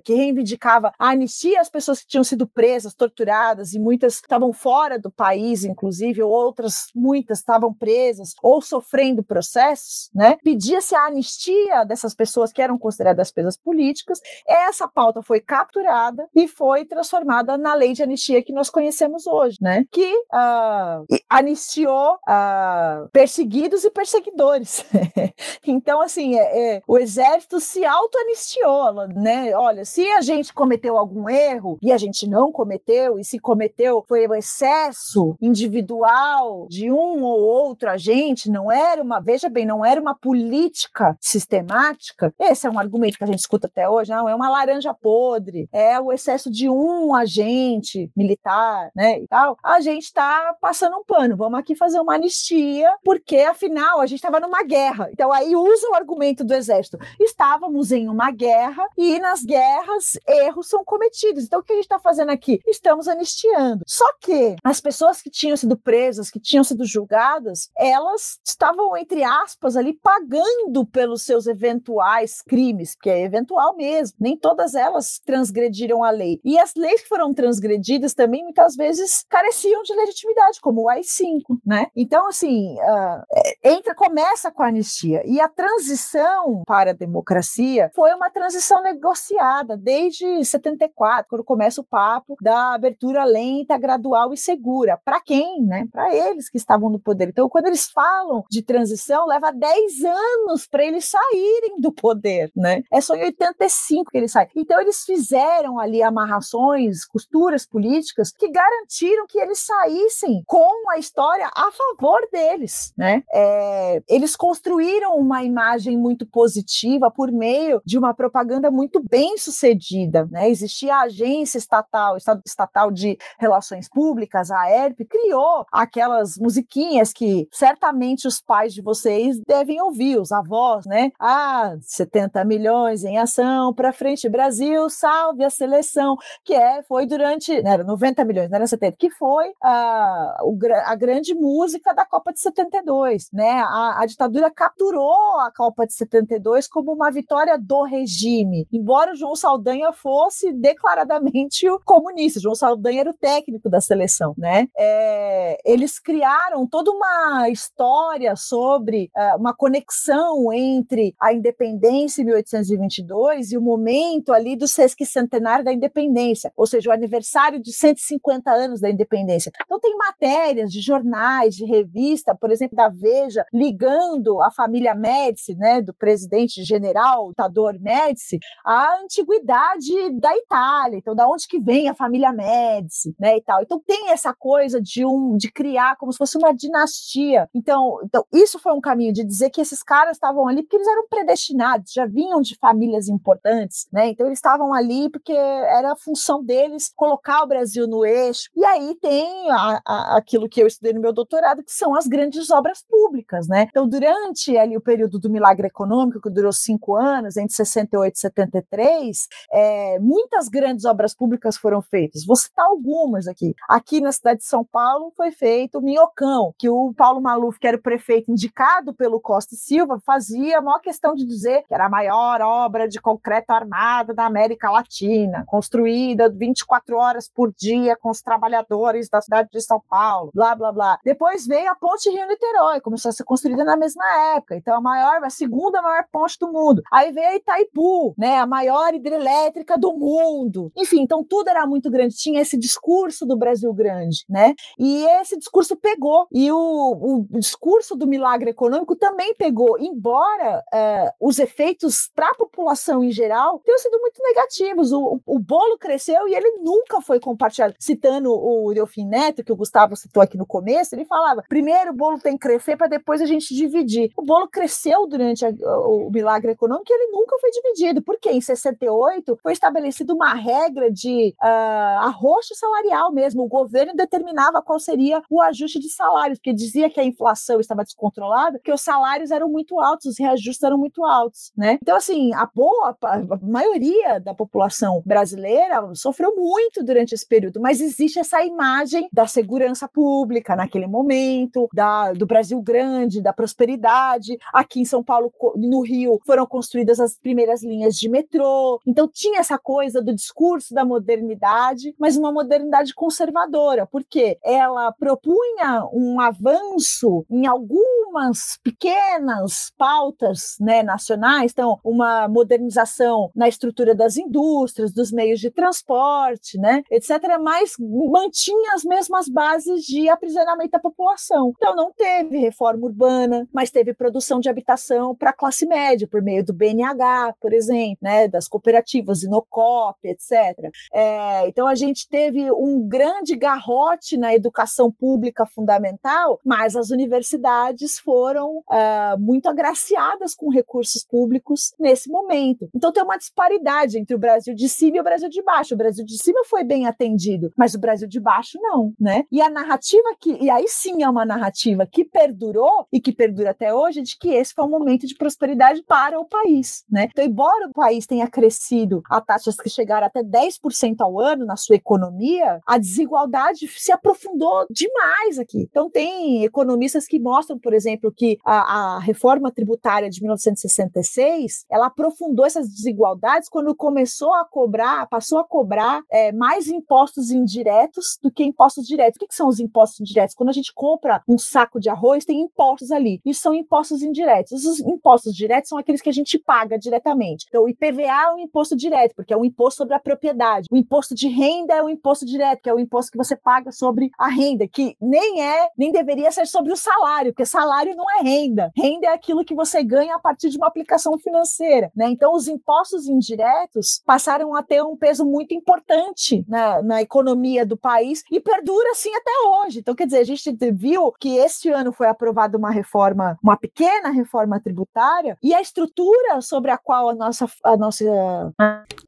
Que reivindicava a anistia às pessoas que tinham sido presas, torturadas e muitas estavam fora do país, inclusive, ou outras muitas estavam presas ou sofrendo processos, né? Pedia-se a anistia dessas pessoas que eram consideradas presas políticas. Essa pauta foi capturada e foi transformada na lei de anistia que nós conhecemos hoje, né? Que uh, anistiou uh, perseguidos e perseguidores. então, assim, é, é, o exército se auto-anistiou, né? Olha, se a gente cometeu algum erro e a gente não cometeu, e se cometeu foi o excesso individual de um ou outro agente, não era uma, veja bem, não era uma política sistemática. Esse é um argumento que a gente escuta até hoje, não, é uma laranja podre, é o excesso de um agente militar, né, e tal. A gente está passando um pano, vamos aqui fazer uma anistia, porque afinal a gente estava numa guerra. Então aí usa o argumento do exército. Estávamos em uma guerra e nas guerras erros são cometidos. Então o que a gente está fazendo aqui? Estamos anistiando. Só que as pessoas que tinham sido presas, que tinham sido julgadas, elas estavam, entre aspas, ali pagando pelos seus eventuais crimes, que é eventual mesmo. Nem todas elas transgrediram a lei. E as leis que foram transgredidas também, muitas vezes, careciam de legitimidade, como o AI-5, né? Então, assim, uh, entra, começa com a anistia. E a transição para a democracia foi uma transição negociada desde 74, quando começa o papo da abertura lenta, gradual e segura. Para quem? Né? Para eles que estavam no poder. Então, quando eles falam de transição, leva 10 anos para eles saírem do poder. Né? É só em 85 que eles saem. Então, eles fizeram ali amarrações, costuras políticas que garantiram que eles saíssem com a história a favor deles. Né? É, eles construíram uma imagem muito positiva por meio de uma propaganda muito bem sucedida. Né? Existia a agência estatal, estatal de relações públicas, a ERP, criou aquelas musiquinhas que certamente os pais de vocês devem ouvir, os avós, né? Ah, 70 milhões em ação para frente Brasil, salve a seleção, que é foi durante, não era 90 milhões, não era 70, que foi a, a grande música da Copa de 72, né? A, a ditadura capturou a Copa de 72 como uma vitória do regime, embora o João Saldanha fosse declaradamente o comunista, João Saldanha era o técnico da seleção, né? É, eles criaram toda uma história sobre uh, uma conexão entre a independência em 1822 e o momento ali do sesquicentenário da independência, ou seja, o aniversário de 150 anos da independência. Então tem matérias de jornais, de revista, por exemplo, da Veja, ligando a família Médici, né, do presidente general, Tador Médici, à antiguidade da Itália. Então, da onde que vem a família Médici, né, e tal. Então tem essa coisa de um de criar como se fosse uma dinastia. Então, então isso foi um caminho de dizer que esses caras estavam ali porque eles eram predestinados, já vinham de famílias importantes, né? Então eles estavam ali porque era a função deles colocar o Brasil no eixo. E aí tem a, a, aquilo que eu estudei no meu doutorado, que são as grandes obras públicas, né? Então, durante ali o período do milagre econômico, que durou cinco anos, entre 68 e 73, é, muitas grandes obras públicas foram feitas. Vou citar algumas aqui. Aqui na cidade de São Paulo foi feito o Minhocão, que o Paulo Maluf, que era o prefeito indicado pelo Costa e Silva, fazia a maior questão de dizer que era a maior obra de concreto armado da América Latina, construída 24 horas por dia com os trabalhadores da cidade de São Paulo, blá, blá, blá. Depois veio a Ponte Rio-Niterói, Niterói, começou a ser construída na mesma época. Então, a maior, a segunda maior ponte do mundo. Aí veio a Itaipu, né? A maior hidrelétrica do mundo. Enfim, então tudo era muito grande. Tinha esse discurso do Brasil grande, né? E esse discurso pegou. E o, o discurso do milagre econômico também pegou, embora é, os efeitos para a população em geral tenham sido muito negativos. O, o, bolo cresceu e ele nunca foi compartilhado. Citando o Delfim Neto, que o Gustavo citou aqui no começo, ele falava: primeiro o bolo tem que crescer para depois a gente dividir. O bolo cresceu durante a, o milagre econômico e ele nunca foi dividido. Porque em 68 foi estabelecida uma regra de uh, arroxo salarial mesmo. O governo determinava qual seria o ajuste de salários, porque dizia que a inflação estava descontrolada, que os salários eram muito altos, os reajustes eram muito altos, né? Então, assim, a boa, a maioria da população brasileira sofreu muito durante esse período, mas existe essa imagem da segurança pública naquele momento, da, do Brasil grande, da prosperidade. Aqui em São Paulo, no Rio, foram construídas as primeiras linhas de metrô. Então, tinha essa coisa do discurso da modernidade, mas uma modernidade conservadora, porque ela propunha um avanço em algumas pequenas pautas né, nacionais, então, uma modernização na estrutura das indústrias, dos meios de transporte, né, etc., mas mantinha as mesmas bases de aprisionamento da população. Então, não teve reforma urbana, mas teve produção de habitação para a classe média, por meio do BNH, por exemplo, né, das cooperativas, Inocop, etc. É, então, a gente teve um grande garrote na educação pública fundamental, mas as universidades foram uh, muito agraciadas com recursos públicos nesse momento. Então, tem uma disparidade entre o Brasil de cima e o Brasil de baixo. O Brasil de cima foi bem atendido, mas o Brasil de baixo não, né? E a narrativa que, e aí sim é uma narrativa que perdurou e que perdura até hoje, de que esse foi um momento de prosperidade para o país, né? Então, embora o país tenha crescido a taxas que chegaram até 10% ao ano na sua economia, a desigualdade se aprofundou demais aqui. Então, tem economistas que mostram, por exemplo, que a, a reforma tributária de 1966 ela aprofundou essas desigualdades quando começou a cobrar, passou a cobrar é, mais impostos indiretos do que impostos diretos. O que, que são os impostos indiretos? Quando a gente compra um saco de arroz, tem impostos ali. Isso são impostos indiretos. Os impostos diretos são aqueles que a gente paga diretamente. Então, o IPVA é um imposto direto, porque é um imposto sobre a propriedade. O imposto de renda é um imposto direto, que é o imposto que você paga sobre a renda, que nem é, nem deveria ser sobre o salário, porque salário não é renda. Renda é aquilo que você ganha a partir de uma aplicação financeira, né? Então, os impostos indiretos passaram a ter um peso muito importante na, na economia do país e perdura assim até hoje. Então, quer dizer, a gente viu que este ano foi aprovada uma reforma, uma pequena reforma tributária, e a estrutura sobre a qual a nossa, a nossa,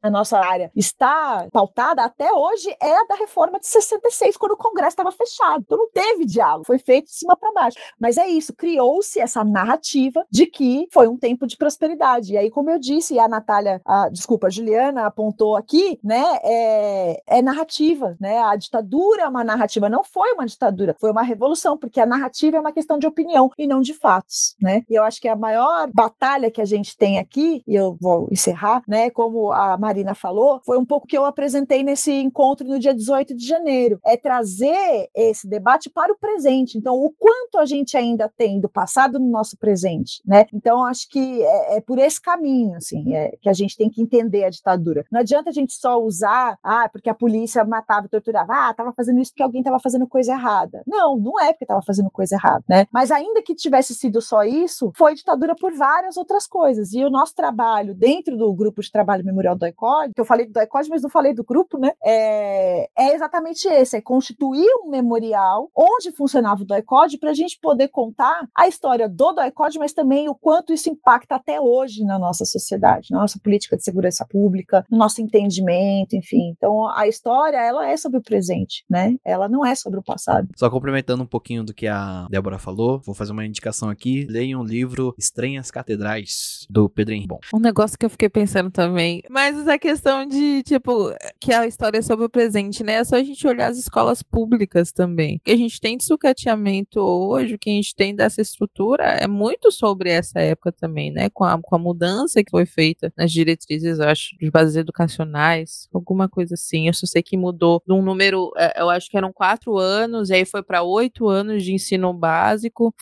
a nossa área está pautada até hoje é a da reforma de 66, quando o Congresso estava fechado. Então não teve diálogo, foi feito de cima para baixo. Mas é isso, criou-se essa narrativa de que foi um tempo de prosperidade. E aí, como eu disse, e a Natália, a, desculpa, a Juliana apontou aqui, né, é, é narrativa, né? A ditadura é uma narrativa, não foi uma ditadura, foi uma revolução, porque a narrativa é uma questão de opinião e não de fatos, né? E eu acho que a maior batalha que a gente tem aqui, e eu vou encerrar, né, como a Marina falou, foi um pouco que eu apresentei nesse encontro no dia 18 de janeiro, é trazer esse debate para o presente. Então, o quanto a gente ainda tem do passado no nosso presente, né? Então, acho que é, é por esse caminho, assim, é, que a gente tem que entender a ditadura. Não adianta a gente só usar, ah, porque a polícia matava e torturava, ah, estava fazendo isso porque alguém estava fazendo coisa errada. Não, não é porque estava fazendo coisa errada, né? Mas ainda que tivesse sido só isso, foi ditadura por várias outras coisas. E o nosso trabalho dentro do grupo de trabalho memorial do ICOD, que eu falei do ICOD, mas não falei do grupo, né? É, é exatamente esse, é constituir um memorial onde funcionava o DOICOD para a gente poder contar a história do DOICOD, mas também o quanto isso impacta até hoje na nossa sociedade, na nossa política de segurança pública, no nosso entendimento, enfim. Então, a história, ela é sobre o presente, né? Ela não é sobre o passado. Só complementando um pouquinho do que a Débora falou, vou fazer uma indicação aqui. Leiam o livro Estranhas Catedrais, do Pedro Henrique. Bom. Um negócio que eu fiquei pensando também, mas essa questão de, tipo, que a história é sobre o presente, né? É só a gente olhar as escolas públicas também. O que a gente tem de sucateamento hoje, o que a gente tem dessa estrutura, é muito sobre essa época também, né? Com a, com a mudança que foi feita nas diretrizes, acho, de bases educacionais, alguma coisa assim. Eu só sei que mudou de um número, é, eu acho que eram quatro anos, e aí foi para oito anos de ensino básico básico.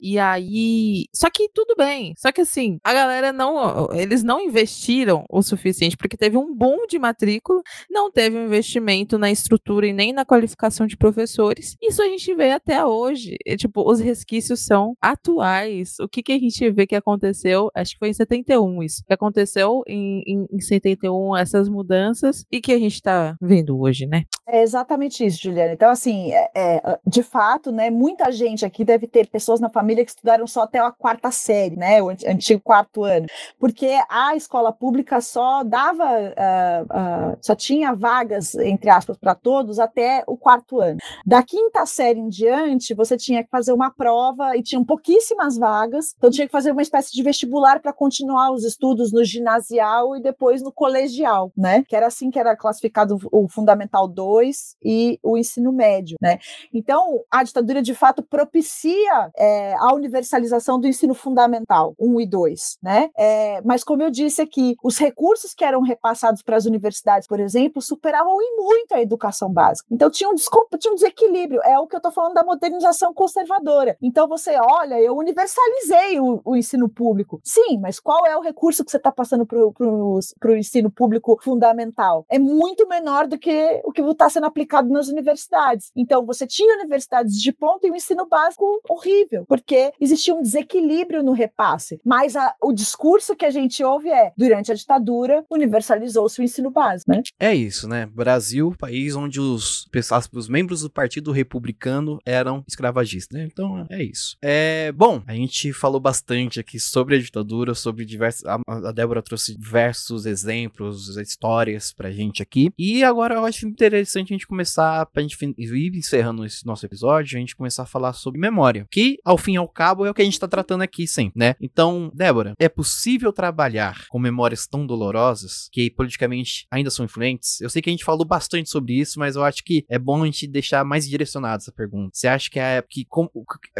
E aí. Só que tudo bem. Só que assim, a galera não. Eles não investiram o suficiente, porque teve um boom de matrícula, não teve um investimento na estrutura e nem na qualificação de professores. Isso a gente vê até hoje. E, tipo, os resquícios são atuais. O que, que a gente vê que aconteceu? Acho que foi em 71 isso. Que aconteceu em, em, em 71 essas mudanças e que a gente está vendo hoje, né? É exatamente isso, Juliana. Então, assim, é, é, de fato, né, muita gente aqui deve ter pessoas na família que estudaram só até a quarta série, né, o antigo quarto ano, porque a escola pública só dava, uh, uh, só tinha vagas, entre aspas, para todos até o quarto ano. Da quinta série em diante, você tinha que fazer uma prova e tinham pouquíssimas vagas, então tinha que fazer uma espécie de vestibular para continuar os estudos no ginasial e depois no colegial, né, que era assim que era classificado o Fundamental 2 2 e o ensino médio, né? Então, a ditadura de fato propicia é, a universalização do ensino fundamental 1 e 2, né? É, mas como eu disse aqui, os recursos que eram repassados para as universidades, por exemplo, superavam em muito a educação básica. Então tinha um, tinha um desequilíbrio. É o que eu estou falando da modernização conservadora. Então você olha, eu universalizei o, o ensino público. Sim, mas qual é o recurso que você está passando para o ensino público fundamental? É muito menor do que o que está está sendo aplicado nas universidades. Então, você tinha universidades de ponta e um ensino básico horrível, porque existia um desequilíbrio no repasse. Mas a, o discurso que a gente ouve é: durante a ditadura, universalizou-se o ensino básico. Né? É isso, né? Brasil, país onde os, os membros do Partido Republicano eram escravagistas. Né? Então, é isso. É, bom, a gente falou bastante aqui sobre a ditadura, sobre diversos. A, a Débora trouxe diversos exemplos, histórias pra gente aqui. E agora eu acho interessante interessante a gente começar, pra gente ir encerrando esse nosso episódio, a gente começar a falar sobre memória, que ao fim e ao cabo é o que a gente tá tratando aqui sempre, né? Então, Débora, é possível trabalhar com memórias tão dolorosas que politicamente ainda são influentes? Eu sei que a gente falou bastante sobre isso, mas eu acho que é bom a gente deixar mais direcionado essa pergunta. Você acha que é que como,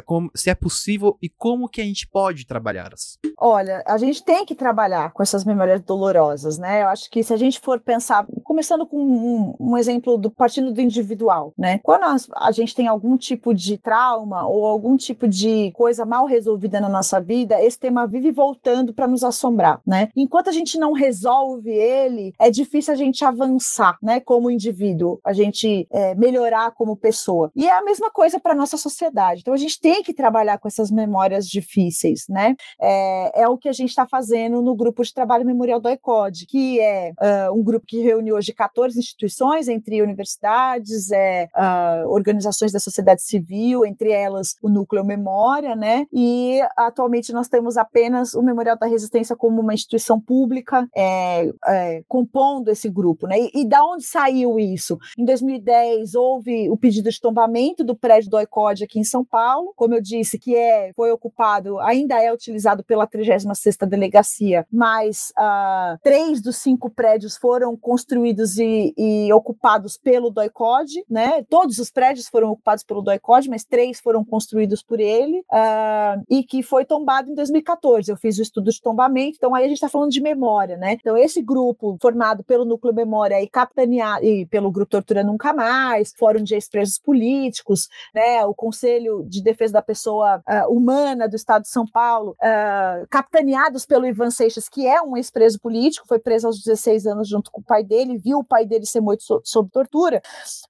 como se é possível e como que a gente pode trabalhá-las? Olha, a gente tem que trabalhar com essas memórias dolorosas, né? Eu acho que se a gente for pensar, começando com um, um exemplo do partindo do individual, né? Quando a, a gente tem algum tipo de trauma ou algum tipo de coisa mal resolvida na nossa vida, esse tema vive voltando para nos assombrar, né? Enquanto a gente não resolve ele, é difícil a gente avançar, né? Como indivíduo, a gente é, melhorar como pessoa. E é a mesma coisa para nossa sociedade. Então a gente tem que trabalhar com essas memórias difíceis, né? É, é o que a gente está fazendo no grupo de trabalho memorial do ECOD, que é uh, um grupo que reúne hoje 14 instituições entre universidades, é, uh, organizações da sociedade civil, entre elas o Núcleo Memória, né? E atualmente nós temos apenas o Memorial da Resistência como uma instituição pública é, é, compondo esse grupo, né? E, e da onde saiu isso? Em 2010 houve o pedido de tombamento do prédio do ICOD aqui em São Paulo, como eu disse, que é foi ocupado, ainda é utilizado pela 36ª Delegacia, mas uh, três dos cinco prédios foram construídos e, e ocupados pelo DOICOD, né? Todos os prédios foram ocupados pelo DOICOD, mas três foram construídos por ele, uh, e que foi tombado em 2014. Eu fiz o estudo de tombamento, então aí a gente está falando de memória, né? Então, esse grupo formado pelo Núcleo Memória e capitaneado e pelo Grupo Tortura Nunca Mais, Fórum de Ex-Presos Políticos, né? O Conselho de Defesa da Pessoa uh, Humana do Estado de São Paulo, uh, capitaneados pelo Ivan Seixas, que é um ex-preso político, foi preso aos 16 anos junto com o pai dele, viu o pai dele ser morto so sob tortura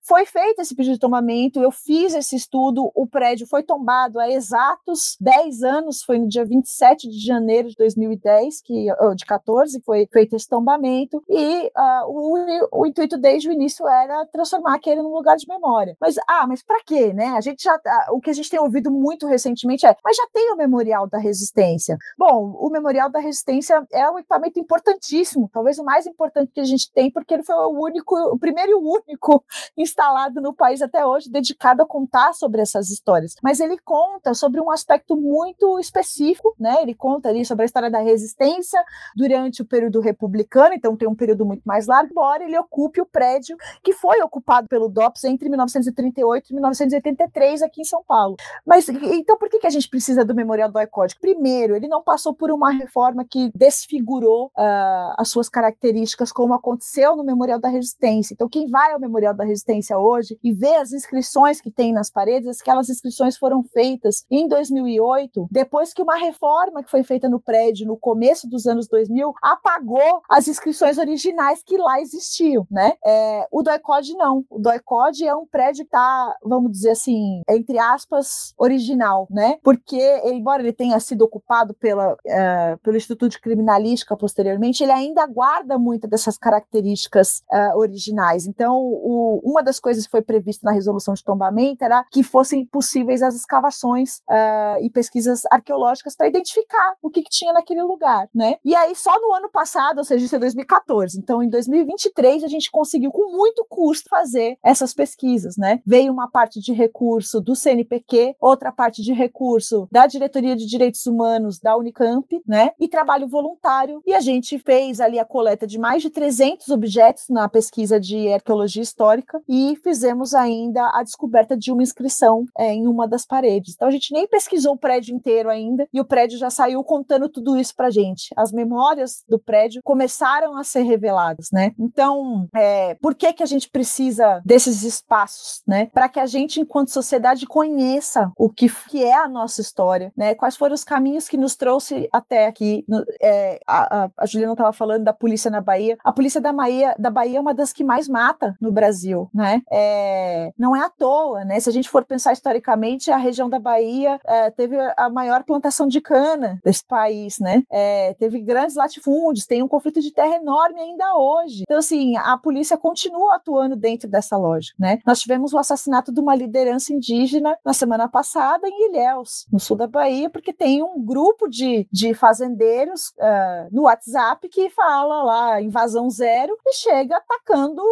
foi feito esse pedido de tombamento, eu fiz esse estudo, o prédio foi tombado há exatos 10 anos, foi no dia 27 de janeiro de 2010, que, de 14, foi feito esse tombamento, e uh, o, o, intuito desde o início era transformar aquele num lugar de memória. Mas, ah, mas para quê, né? A gente já, tá, o que a gente tem ouvido muito recentemente é, mas já tem o Memorial da Resistência. Bom, o Memorial da Resistência é um equipamento importantíssimo, talvez o mais importante que a gente tem, porque ele foi o único, o primeiro e o único público instalado no país até hoje, dedicado a contar sobre essas histórias. Mas ele conta sobre um aspecto muito específico, né? Ele conta ali sobre a história da resistência durante o período republicano, então tem um período muito mais largo, embora ele ocupe o prédio que foi ocupado pelo DOPS entre 1938 e 1983 aqui em São Paulo. Mas então por que, que a gente precisa do Memorial do Código? Primeiro, ele não passou por uma reforma que desfigurou uh, as suas características, como aconteceu no Memorial da Resistência. Então, quem vai Memorial da Resistência hoje e ver as inscrições que tem nas paredes, aquelas inscrições foram feitas em 2008, depois que uma reforma que foi feita no prédio no começo dos anos 2000 apagou as inscrições originais que lá existiam, né? É, o DOICOD não. O DOICOD é um prédio que está, vamos dizer assim, entre aspas, original, né? Porque, embora ele tenha sido ocupado pela, é, pelo Instituto de Criminalística posteriormente, ele ainda guarda muitas dessas características é, originais. Então, o, uma das coisas que foi prevista na resolução de tombamento era que fossem possíveis as escavações uh, e pesquisas arqueológicas para identificar o que, que, tinha naquele lugar, né? E aí, só no ano passado, ou seja, isso é 2014, então em 2023 a gente conseguiu com muito custo fazer essas pesquisas, né? Veio uma parte de recurso do CNPq, outra parte de recurso da Diretoria de Direitos Humanos da Unicamp, né? E trabalho voluntário, e a gente fez ali a coleta de mais de 300 objetos na pesquisa de arqueologia histórica e fizemos ainda a descoberta de uma inscrição é, em uma das paredes. Então a gente nem pesquisou o prédio inteiro ainda e o prédio já saiu contando tudo isso para gente. As memórias do prédio começaram a ser reveladas, né? Então, é, por que que a gente precisa desses espaços, né? Para que a gente, enquanto sociedade, conheça o que, que é a nossa história, né? Quais foram os caminhos que nos trouxe até aqui? No, é, a, a, a Juliana estava falando da polícia na Bahia. A polícia da Bahia, da Bahia é uma das que mais mata no Brasil, né? É, não é à toa, né? Se a gente for pensar historicamente, a região da Bahia é, teve a maior plantação de cana desse país, né? É, teve grandes latifúndios, tem um conflito de terra enorme ainda hoje. Então, assim, a polícia continua atuando dentro dessa lógica, né? Nós tivemos o assassinato de uma liderança indígena na semana passada em Ilhéus, no sul da Bahia, porque tem um grupo de, de fazendeiros uh, no WhatsApp que fala lá invasão zero e chega atacando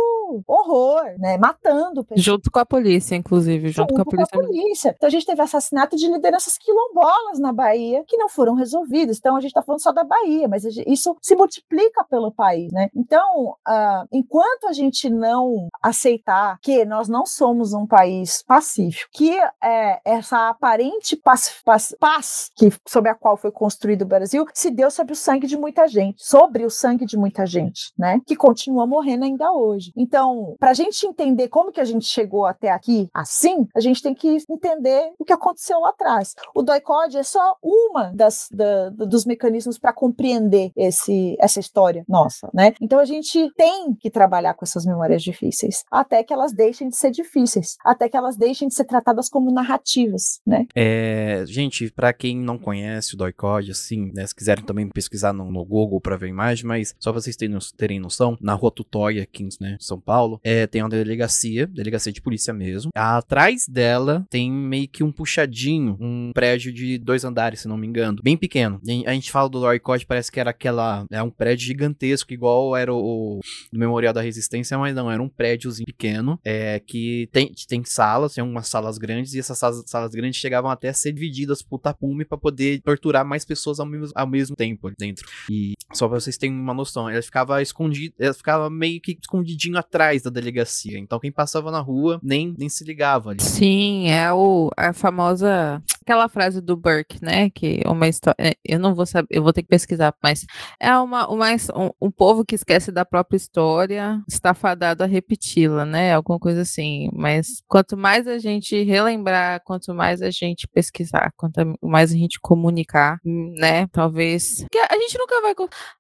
horror, né? Matando pessoas. Junto com a polícia, inclusive, junto, junto com a polícia. Com a polícia. Então a gente teve assassinato de lideranças quilombolas na Bahia que não foram resolvidas. Então a gente está falando só da Bahia, mas isso se multiplica pelo país, né? Então, uh, enquanto a gente não aceitar que nós não somos um país pacífico, que é, essa aparente paz, paz, paz que, sobre a qual foi construído o Brasil se deu sobre o sangue de muita gente, sobre o sangue de muita gente, né? Que continua morrendo ainda hoje. Então, para a gente entender como que a gente chegou até aqui assim, a gente tem que entender o que aconteceu lá atrás. O DOI-CODE é só uma das, da, dos mecanismos para compreender esse, essa história nossa, né? Então a gente tem que trabalhar com essas memórias difíceis, até que elas deixem de ser difíceis, até que elas deixem de ser tratadas como narrativas, né? É, gente, para quem não conhece o DOI-CODE, assim, né, se quiserem também pesquisar no, no Google para ver a imagem, mas só pra vocês terem, terem noção, na rua Tutóia, aqui em né, São Paulo, é, tem uma delegacia, delegacia de polícia mesmo. Atrás dela tem meio que um puxadinho, um prédio de dois andares, se não me engano, bem pequeno. A gente fala do Loricode, parece que era aquela, é um prédio gigantesco, igual era o, o Memorial da Resistência, mas não, era um prédiozinho pequeno, é, que tem, tem salas, tem umas salas grandes, e essas salas, salas grandes chegavam até a ser divididas por tapume para poder torturar mais pessoas ao mesmo, ao mesmo tempo dentro. E só pra vocês terem uma noção, ela ficava escondida, ela ficava meio que escondidinho atrás da delegacia. Então quem passava na rua nem, nem se ligava ali. Sim, é o, a famosa aquela frase do Burke, né? Que uma história. É, eu não vou saber, eu vou ter que pesquisar, mas é uma, uma um, um povo que esquece da própria história está fadado a repeti-la, né? Alguma coisa assim. Mas quanto mais a gente relembrar, quanto mais a gente pesquisar, quanto mais a gente comunicar, né? Talvez. Porque a gente nunca vai.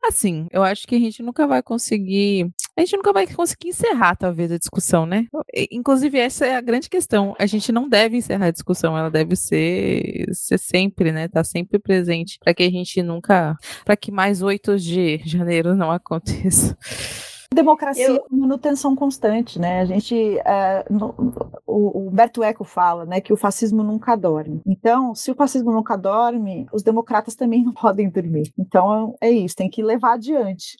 Assim, eu acho que a gente nunca vai conseguir. A gente nunca vai conseguir encerrar, talvez, a discussão, né? Inclusive, essa é a grande questão. A gente não deve encerrar a discussão, ela deve ser ser, sempre, né? Tá sempre presente para que a gente nunca, para que mais 8 de janeiro não aconteça. Democracia eu... é manutenção constante, né? A gente, é, no, o, Humberto Eco fala, né, que o fascismo nunca dorme. Então, se o fascismo nunca dorme, os democratas também não podem dormir. Então, é isso, tem que levar adiante.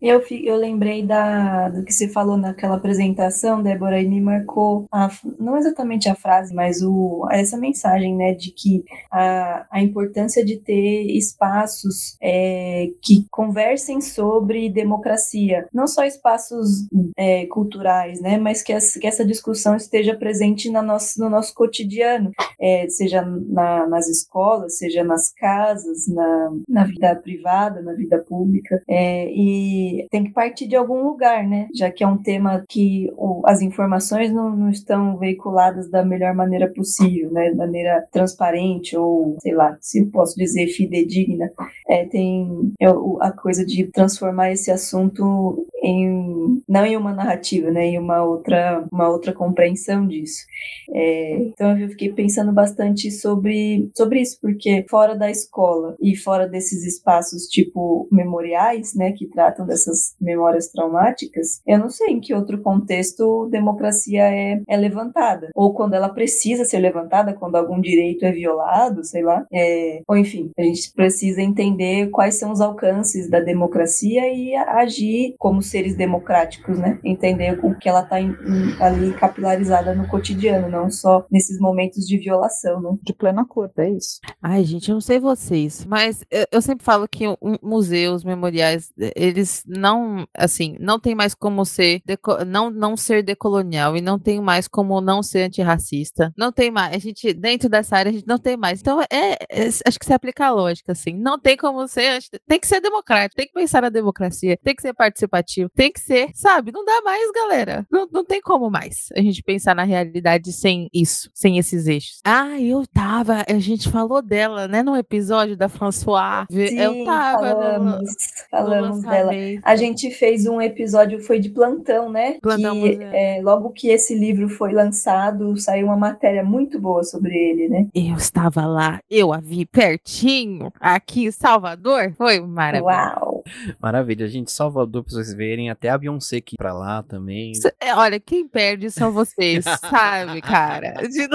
Eu, eu lembrei da, do que você falou naquela apresentação, Débora, e me marcou, a, não exatamente a frase, mas o, essa mensagem, né, de que a, a importância de ter espaços é, que conversem sobre democracia, não só espaços é, culturais, né? Mas que, que, essa discussão esteja presente na nosso, no nosso cotidiano, é, seja na, nas escolas, seja nas casas, na, na vida privada, na vida pública. É, e tem que partir de algum lugar, né? Já que é um tema que o, as informações não, não estão veiculadas da melhor maneira possível, né? De maneira transparente ou, sei lá, se posso dizer fidedigna. É, tem é, a coisa de transformar esse assunto em não em uma narrativa, né, em uma outra uma outra compreensão disso. É, então eu fiquei pensando bastante sobre sobre isso, porque fora da escola e fora desses espaços tipo memoriais, né, que tratam dessas memórias traumáticas, eu não sei em que outro contexto democracia é, é levantada ou quando ela precisa ser levantada, quando algum direito é violado, sei lá, é, ou enfim, a gente precisa entender quais são os alcances da democracia e agir como seres democráticos, né? Entender o que ela está ali capilarizada no cotidiano, não só nesses momentos de violação, né? De plena acordo, é isso. Ai, gente, eu não sei vocês, mas eu, eu sempre falo que museus, memoriais, eles não, assim, não tem mais como ser, não, não ser decolonial e não tem mais como não ser antirracista. Não tem mais, a gente, dentro dessa área, a gente não tem mais. Então, é, é acho que se aplica a lógica, assim. Não tem como ser, tem que ser democrático, tem que pensar na democracia, tem que ser participativo, tem que ser, sabe? Não dá mais, galera. Não, não tem como mais a gente pensar na realidade sem isso, sem esses eixos. Ah, eu tava, a gente falou dela, né, no episódio da François. Sim, eu tava. Falamos, no, falamos no dela. A gente fez um episódio, foi de plantão, né? Plantão que, é, logo que esse livro foi lançado, saiu uma matéria muito boa sobre ele, né? Eu estava lá, eu a vi pertinho, aqui em Salvador. Foi maravilhoso. Uau! Maravilha, gente. Salvador, pra vocês verem, até a Beyoncé que pra lá também. É, olha, quem perde são vocês, sabe, cara? De...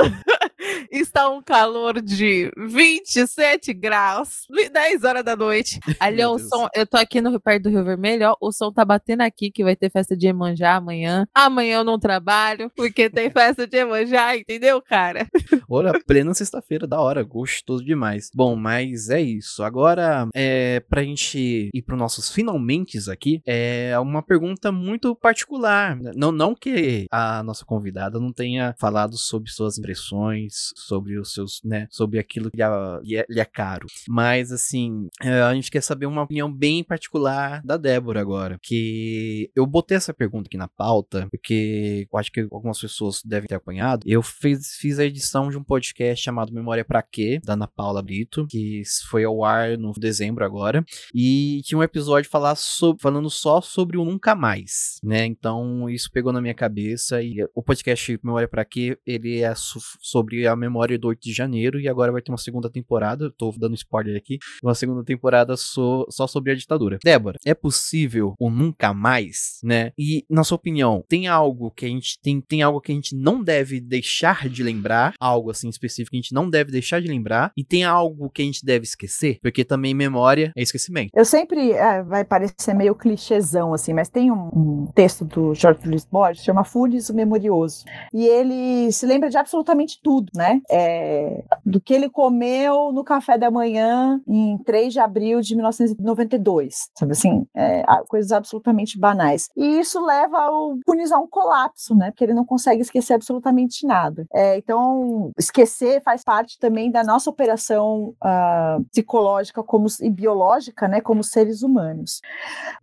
Está um calor de 27 graus, 10 horas da noite. Ali o som, eu tô aqui no perto do Rio Vermelho, ó, o som tá batendo aqui que vai ter festa de Emanjá amanhã. Amanhã eu não trabalho, porque tem festa de Emanjá, entendeu, cara? Ora, plena sexta-feira, da hora, gostoso demais. Bom, mas é isso. Agora, é, pra gente ir pros nossos finalmente aqui, é uma pergunta muito particular. Não, não que a nossa convidada não tenha falado sobre suas impressões, sobre os seus, né, sobre aquilo que lhe é, lhe é caro. Mas, assim, é, a gente quer saber uma opinião bem particular da Débora agora, que eu botei essa pergunta aqui na pauta, porque eu acho que algumas pessoas devem ter acompanhado. Eu fiz, fiz a edição de um podcast chamado Memória Pra Quê, da Ana Paula Brito, que foi ao ar no dezembro agora, e tinha um episódio falar sobre, falando só sobre o Nunca Mais, né? Então, isso pegou na minha cabeça, e o podcast Memória Pra Quê, ele é sobre a memória do 8 de janeiro e agora vai ter uma segunda temporada. tô dando spoiler aqui. Uma segunda temporada so, só sobre a ditadura. Débora, é possível o nunca mais, né? E, na sua opinião, tem algo que a gente tem, tem algo que a gente não deve deixar de lembrar, algo assim específico que a gente não deve deixar de lembrar, e tem algo que a gente deve esquecer, porque também memória é esquecimento. Eu sempre, é, vai parecer meio clichêzão, assim, mas tem um, um texto do George Luiz Borges, chama Funes o Memorioso, e ele se lembra de absolutamente tudo, né? É, do que ele comeu no café da manhã em 3 de abril de 1992, sabe assim, é, coisas absolutamente banais. E isso leva a um colapso, né? Porque ele não consegue esquecer absolutamente nada. É, então, esquecer faz parte também da nossa operação uh, psicológica como, e biológica, né? Como seres humanos.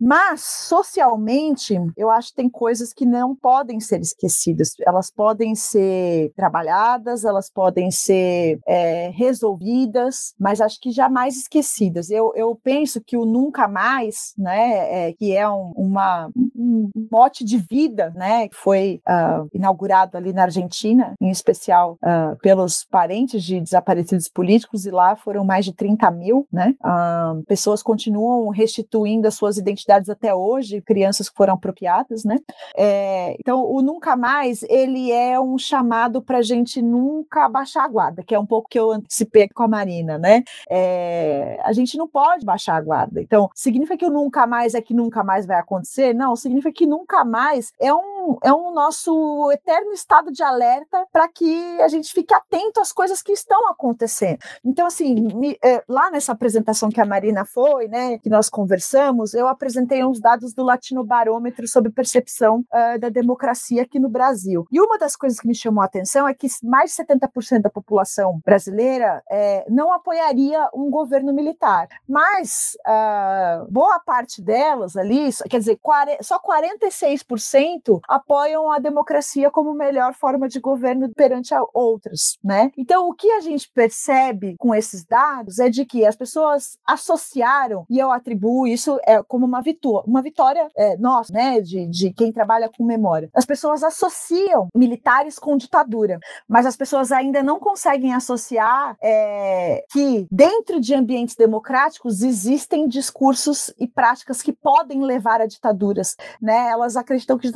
Mas, socialmente, eu acho que tem coisas que não podem ser esquecidas. Elas podem ser trabalhadas, elas podem ser é, resolvidas, mas acho que jamais esquecidas. Eu, eu penso que o nunca mais, né, é, que é um, uma, um mote de vida, né, que foi uh, inaugurado ali na Argentina, em especial uh, pelos parentes de desaparecidos políticos, e lá foram mais de 30 mil, né, uh, pessoas continuam restituindo as suas identidades até hoje, crianças que foram apropriadas, né, é, então o nunca mais, ele é um chamado para a gente nunca baixar a guarda, que é um pouco que eu antecipei com a Marina, né, é, a gente não pode baixar a guarda, então significa que o nunca mais é que nunca mais vai acontecer? Não, significa que nunca mais é um é um nosso eterno estado de alerta para que a gente fique atento às coisas que estão acontecendo. Então, assim, me, é, lá nessa apresentação que a Marina foi, né, que nós conversamos, eu apresentei uns dados do Latino Barômetro sobre percepção uh, da democracia aqui no Brasil. E uma das coisas que me chamou a atenção é que mais de 70% da população brasileira é, não apoiaria um governo militar, mas uh, boa parte delas ali, quer dizer, só 46% apoiam a democracia como melhor forma de governo perante outras, né? Então, o que a gente percebe com esses dados é de que as pessoas associaram, e eu atribuo isso é, como uma vitória, uma vitória é, nossa, né, de, de quem trabalha com memória. As pessoas associam militares com ditadura, mas as pessoas ainda não conseguem associar é, que dentro de ambientes democráticos existem discursos e práticas que podem levar a ditaduras, né? Elas acreditam que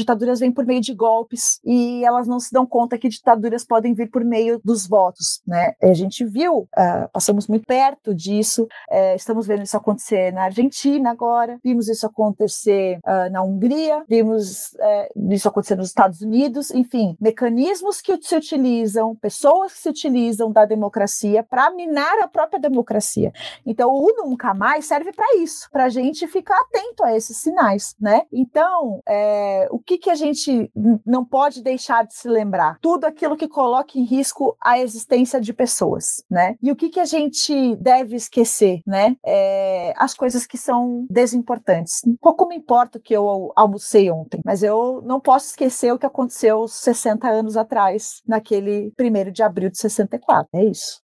ditaduras vêm por meio de golpes e elas não se dão conta que ditaduras podem vir por meio dos votos, né? A gente viu, uh, passamos muito perto disso, uh, estamos vendo isso acontecer na Argentina agora, vimos isso acontecer uh, na Hungria, vimos uh, isso acontecer nos Estados Unidos, enfim, mecanismos que se utilizam, pessoas que se utilizam da democracia para minar a própria democracia. Então, o Nunca Mais serve para isso, para a gente ficar atento a esses sinais, né? Então, é, o que, que a gente não pode deixar de se lembrar? Tudo aquilo que coloca em risco a existência de pessoas, né? E o que, que a gente deve esquecer, né? É, as coisas que são desimportantes. Pouco me importa que eu almocei ontem, mas eu não posso esquecer o que aconteceu 60 anos atrás, naquele 1 de abril de 64. É isso.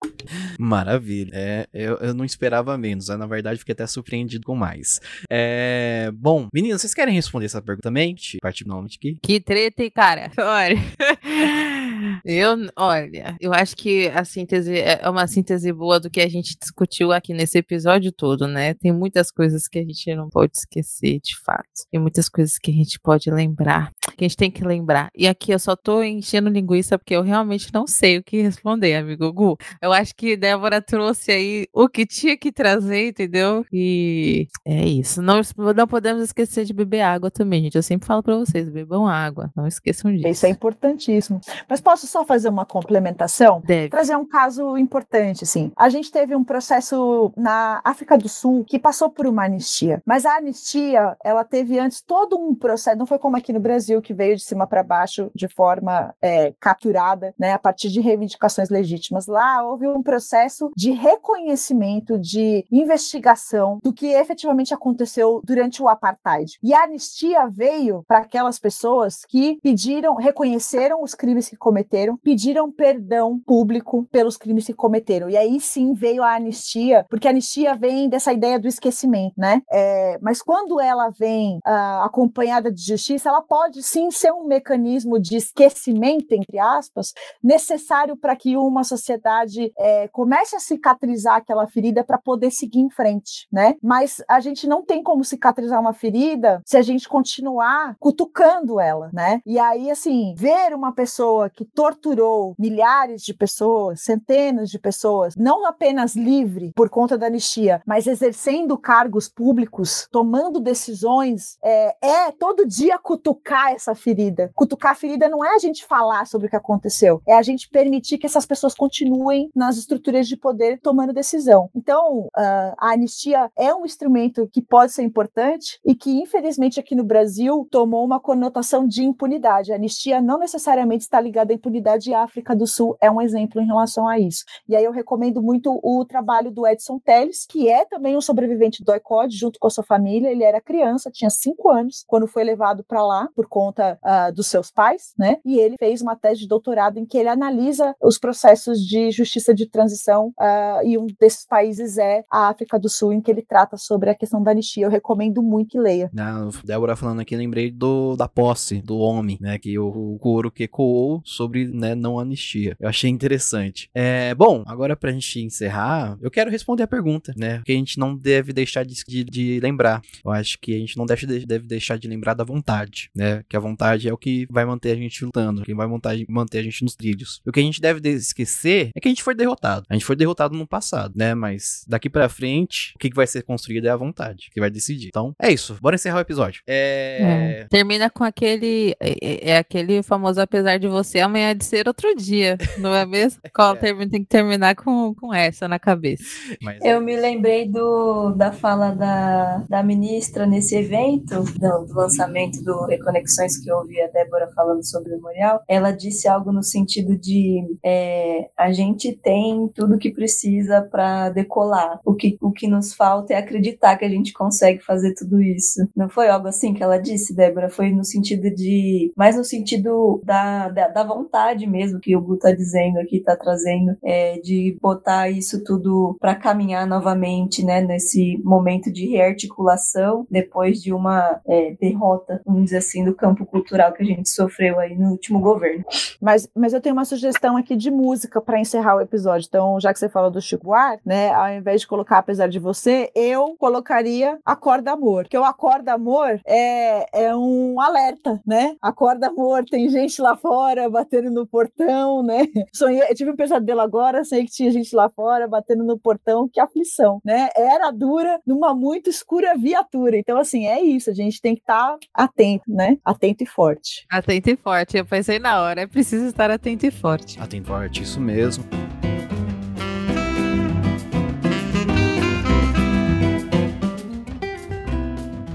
Maravilha. É, eu, eu não esperava menos. Né? Na verdade, fiquei até surpreendido com mais. É, bom, meninas, vocês querem responder essa pergunta também? Partir nome aqui. Que treta, hein, cara? Olha. Eu, olha, eu acho que a síntese é, é uma síntese boa do que a gente discutiu aqui nesse episódio todo, né? Tem muitas coisas que a gente não pode esquecer, de fato. Tem muitas coisas que a gente pode lembrar, que a gente tem que lembrar. E aqui eu só tô enchendo linguiça porque eu realmente não sei o que responder, amigo Gu. Eu acho que Débora trouxe aí o que tinha que trazer, entendeu? E é isso. Não, não podemos esquecer de beber água também, gente. Eu sempre falo para vocês, bebam água. Não esqueçam disso. Isso é importantíssimo. Mas posso só fazer uma complementação? Deve. Trazer um caso importante, assim. A gente teve um processo na África do Sul que passou por uma anistia, mas a anistia, ela teve antes todo um processo, não foi como aqui no Brasil, que veio de cima para baixo de forma é, capturada, né, a partir de reivindicações legítimas. Lá houve um processo de reconhecimento, de investigação do que efetivamente aconteceu durante o apartheid. E a anistia veio para aquelas pessoas que pediram, reconheceram os crimes que cometeram, pediram perdão público pelos crimes que cometeram. E aí sim veio a anistia, porque a anistia vem dessa ideia do esquecimento, né? É, mas quando ela vem uh, acompanhada de justiça, ela pode sim ser um mecanismo de esquecimento, entre aspas, necessário para que uma sociedade é, comece a cicatrizar aquela ferida para poder seguir em frente, né? Mas a gente não tem como cicatrizar uma ferida se a gente continuar cutucando ela, né? E aí, assim, ver uma pessoa que torturou milhares de pessoas, centenas de pessoas, não apenas livre por conta da anistia, mas exercendo cargos públicos, tomando decisões, é, é todo dia cutucar essa ferida. Cutucar a ferida não é a gente falar sobre o que aconteceu, é a gente permitir que essas pessoas continuem nas estruturas de poder tomando decisão. Então, uh, a anistia é um instrumento que pode ser importante e que, infelizmente, aqui no Brasil tomou uma conotação de impunidade. A anistia não necessariamente está ligada impunidade e a África do Sul é um exemplo em relação a isso. E aí eu recomendo muito o trabalho do Edson Teles, que é também um sobrevivente do ICOD, junto com a sua família. Ele era criança, tinha cinco anos, quando foi levado para lá por conta uh, dos seus pais, né? E ele fez uma tese de doutorado em que ele analisa os processos de justiça de transição uh, e um desses países é a África do Sul, em que ele trata sobre a questão da anistia. Eu recomendo muito que leia. Na Débora falando aqui, lembrei do, da posse do homem, né? Que o, o coro que ecoou sobre né, não anistia. Eu achei interessante. É, bom, agora pra gente encerrar, eu quero responder a pergunta, né? Que a gente não deve deixar de, de, de lembrar. Eu acho que a gente não deve, deve deixar de lembrar da vontade, né? Que a vontade é o que vai manter a gente lutando, que vai manter, a gente nos trilhos. O que a gente deve esquecer é que a gente foi derrotado. A gente foi derrotado no passado, né? Mas daqui pra frente, o que vai ser construído é a vontade, que vai decidir. Então, é isso. Bora encerrar o episódio. É... é. Termina com aquele. É, é aquele famoso apesar de você, amanhã é de ser outro dia, não é mesmo? Qual termina, tem que terminar com, com essa na cabeça. Mas eu é me lembrei do, da fala da, da ministra nesse evento, do, do lançamento do Reconexões, que eu ouvi a Débora falando sobre o memorial. Ela disse algo no sentido de é, a gente tem tudo que precisa para decolar. O que, o que nos falta é acreditar que a gente consegue fazer tudo isso. Não foi algo assim que ela disse, Débora? Foi no sentido de. mais no sentido da, da, da vontade mesmo que o Gu tá dizendo aqui, tá trazendo, é, de botar isso tudo para caminhar novamente, né, nesse momento de rearticulação depois de uma é, derrota, vamos dizer assim, do campo cultural que a gente sofreu aí no último governo. Mas, mas eu tenho uma sugestão aqui de música para encerrar o episódio. Então, já que você falou do Chico Buarque, né, ao invés de colocar Apesar de Você, eu colocaria Acorda Amor. Porque o Acorda Amor é, é um alerta, né? Acorda Amor, tem gente lá fora batendo no portão, né? Sonhei, eu tive um pesadelo agora, sei que tinha gente lá fora batendo no portão, que aflição, né? Era dura numa muito escura viatura. Então, assim, é isso, a gente tem que estar tá atento, né? Atento e forte. Atento e forte. Eu pensei na hora, é preciso estar atento e forte. Atento e forte, isso mesmo.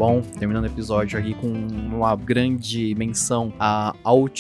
Bom, terminando o episódio aqui com uma grande menção ao,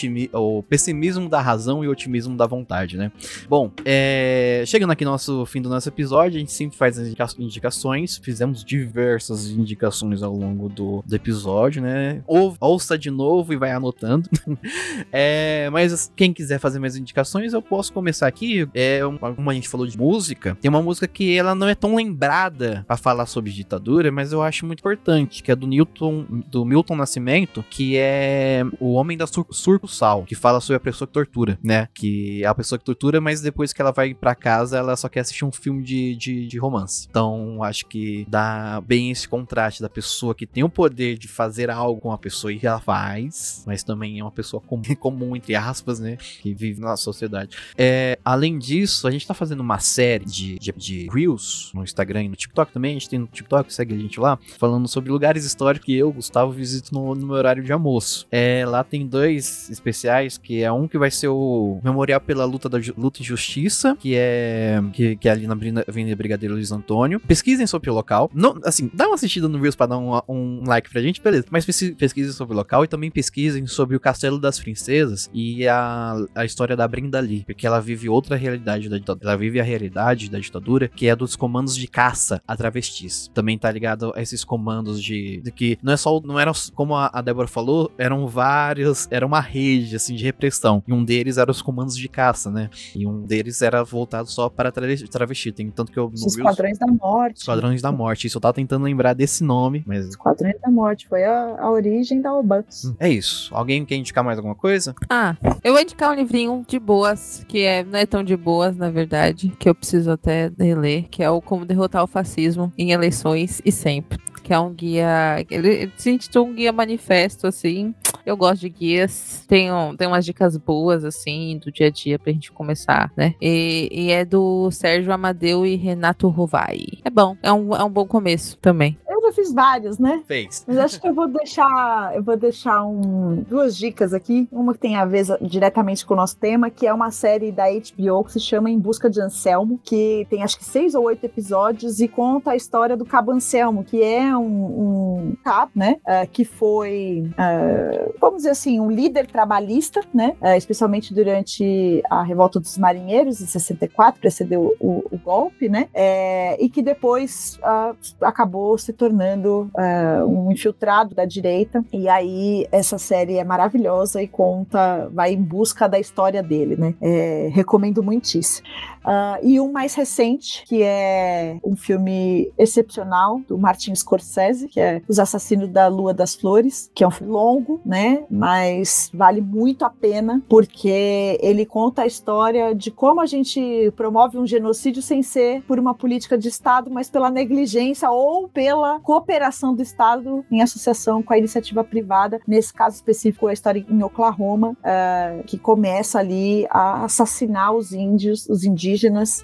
pessimismo da razão e otimismo da vontade, né? Bom, é, chegando aqui no nosso fim do nosso episódio, a gente sempre faz as indica indicações, fizemos diversas indicações ao longo do, do episódio, né? Ou, ouça de novo e vai anotando. é, mas quem quiser fazer mais indicações, eu posso começar aqui. É, como a gente falou de música, tem uma música que ela não é tão lembrada para falar sobre ditadura, mas eu acho muito importante, que é do Newton, do Milton Nascimento, que é o homem da sur surco sal, que fala sobre a pessoa que tortura, né? Que é a pessoa que tortura, mas depois que ela vai para casa, ela só quer assistir um filme de, de, de, romance. Então, acho que dá bem esse contraste da pessoa que tem o poder de fazer algo com a pessoa e ela faz, mas também é uma pessoa comum, comum entre aspas, né? Que vive na sociedade. É, além disso, a gente tá fazendo uma série de, de, de Reels no Instagram e no TikTok também. A gente tem no TikTok, segue a gente lá, falando sobre lugares lugares históricos que eu, Gustavo, visito no, no meu horário de almoço. É, lá tem dois especiais, que é um que vai ser o Memorial pela Luta da Luta e Justiça, que é, que, que é ali na Avenida Brigadeiro Luiz Antônio. Pesquisem sobre o local. Não, assim, dá uma assistida no Reels pra dar um, um like pra gente, beleza. Mas pesquisem sobre o local e também pesquisem sobre o Castelo das Princesas e a, a história da Brenda Lee, porque ela vive outra realidade da ditadura. Ela vive a realidade da ditadura, que é dos comandos de caça a travestis. Também tá ligado a esses comandos de de, que não é só, não era como a, a Débora falou, eram vários, era uma rede assim de repressão. E um deles era os comandos de caça, né? E um deles era voltado só para travesti. Tem tanto que eu Os Esquadrões da Morte. Esquadrões da Morte. Isso eu tava tentando lembrar desse nome, mas Esquadrões da Morte foi a, a origem da Obux. Hum, é isso. Alguém quer indicar mais alguma coisa? Ah, eu vou indicar um livrinho de boas, que é não é tão de boas, na verdade, que eu preciso até reler, que é o Como Derrotar o Fascismo em Eleições e Sempre que é um guia. Ele se intitula um guia manifesto, assim. Eu gosto de guias. Tem, um, tem umas dicas boas, assim, do dia a dia pra gente começar, né? E, e é do Sérgio Amadeu e Renato Rovai. É bom, é um, é um bom começo também. Eu já fiz vários, né? Fez. Mas acho que eu vou deixar, eu vou deixar um, duas dicas aqui. Uma que tem a ver diretamente com o nosso tema, que é uma série da HBO que se chama Em Busca de Anselmo, que tem acho que seis ou oito episódios e conta a história do Cabo Anselmo, que é um, um cabo, né, uh, que foi, uh, vamos dizer assim, um líder trabalhista, né, uh, especialmente durante a revolta dos marinheiros em 64, precedeu o, o golpe, né, é, e que depois acabou se tornando um infiltrado da direita. E aí essa série é maravilhosa e conta, vai em busca da história dele, né. É, recomendo muitíssimo. E um mais recente que é um filme excepcional do Martin Scorsese Scorsese, que é Os Assassinos da Lua das Flores, que é um filme longo, né? Mas vale muito a pena, porque ele conta a história de como a gente promove um genocídio sem ser por uma política de Estado, mas pela negligência ou pela cooperação do Estado em associação com a iniciativa privada, nesse caso específico, a história em Oklahoma, uh, que começa ali a assassinar os índios, os indígenas,